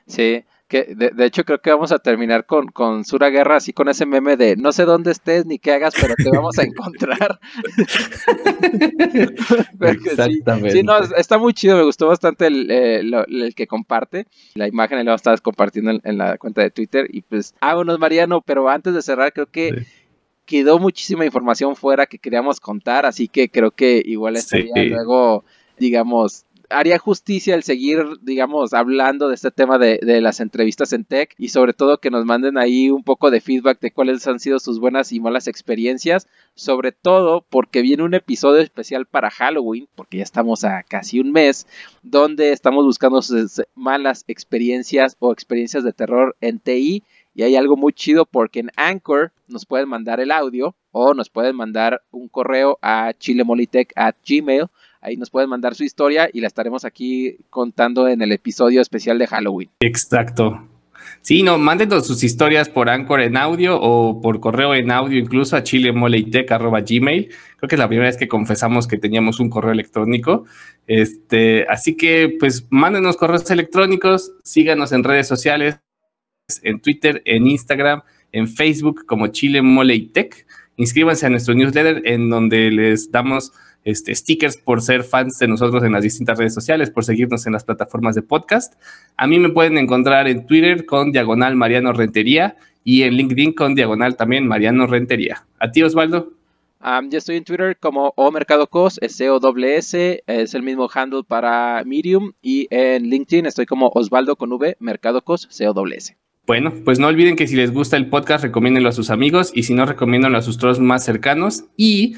Sí, que de, hecho creo que vamos a terminar con, con Sura Guerra así con ese meme de no sé dónde estés ni qué hagas, pero te vamos a encontrar. Exactamente. Sí, no, está muy chido, me gustó bastante el, eh, el, que comparte. La imagen la estabas compartiendo en, la cuenta de Twitter. Y pues, vámonos, Mariano, pero antes de cerrar, creo que quedó muchísima información fuera que queríamos contar, así que creo que igual estaría luego digamos, haría justicia el seguir, digamos, hablando de este tema de, las entrevistas en tech y sobre todo que nos manden ahí un poco de feedback de cuáles han sido sus buenas y malas experiencias, sobre todo porque viene un episodio especial para Halloween, porque ya estamos a casi un mes, donde estamos buscando sus malas experiencias o experiencias de terror en TI. Y hay algo muy chido porque en Anchor nos pueden mandar el audio o nos pueden mandar un correo a chilemolitech at gmail Ahí nos pueden mandar su historia y la estaremos aquí contando en el episodio especial de Halloween. Exacto. Sí, no, mándenos sus historias por Anchor en audio o por correo en audio, incluso a chilemoleitec.gmail. Creo que es la primera vez que confesamos que teníamos un correo electrónico. Este, así que, pues, mándenos correos electrónicos, síganos en redes sociales, en Twitter, en Instagram, en Facebook como Chile Inscríbanse a nuestro newsletter en donde les damos este, stickers por ser fans de nosotros en las distintas redes sociales, por seguirnos en las plataformas de podcast. A mí me pueden encontrar en Twitter con diagonal Mariano Rentería y en LinkedIn con diagonal también Mariano Rentería. ¿A ti, Osvaldo? ya estoy en Twitter como O Mercado Cos, S-O-S, es el mismo handle para Medium y en LinkedIn estoy como Osvaldo con V, Mercado Cos, C-O-S. Bueno, pues no olviden que si les gusta el podcast, recomiéndenlo a sus amigos y si no, recomiéndenlo a sus trolls más cercanos y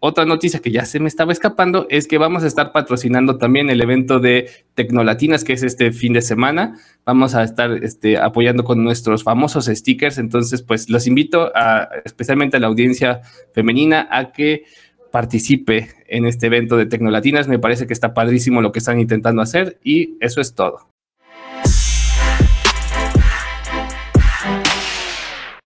otra noticia que ya se me estaba escapando es que vamos a estar patrocinando también el evento de Tecnolatinas, que es este fin de semana. Vamos a estar este, apoyando con nuestros famosos stickers. Entonces, pues los invito a, especialmente a la audiencia femenina a que participe en este evento de Tecnolatinas. Me parece que está padrísimo lo que están intentando hacer y eso es todo.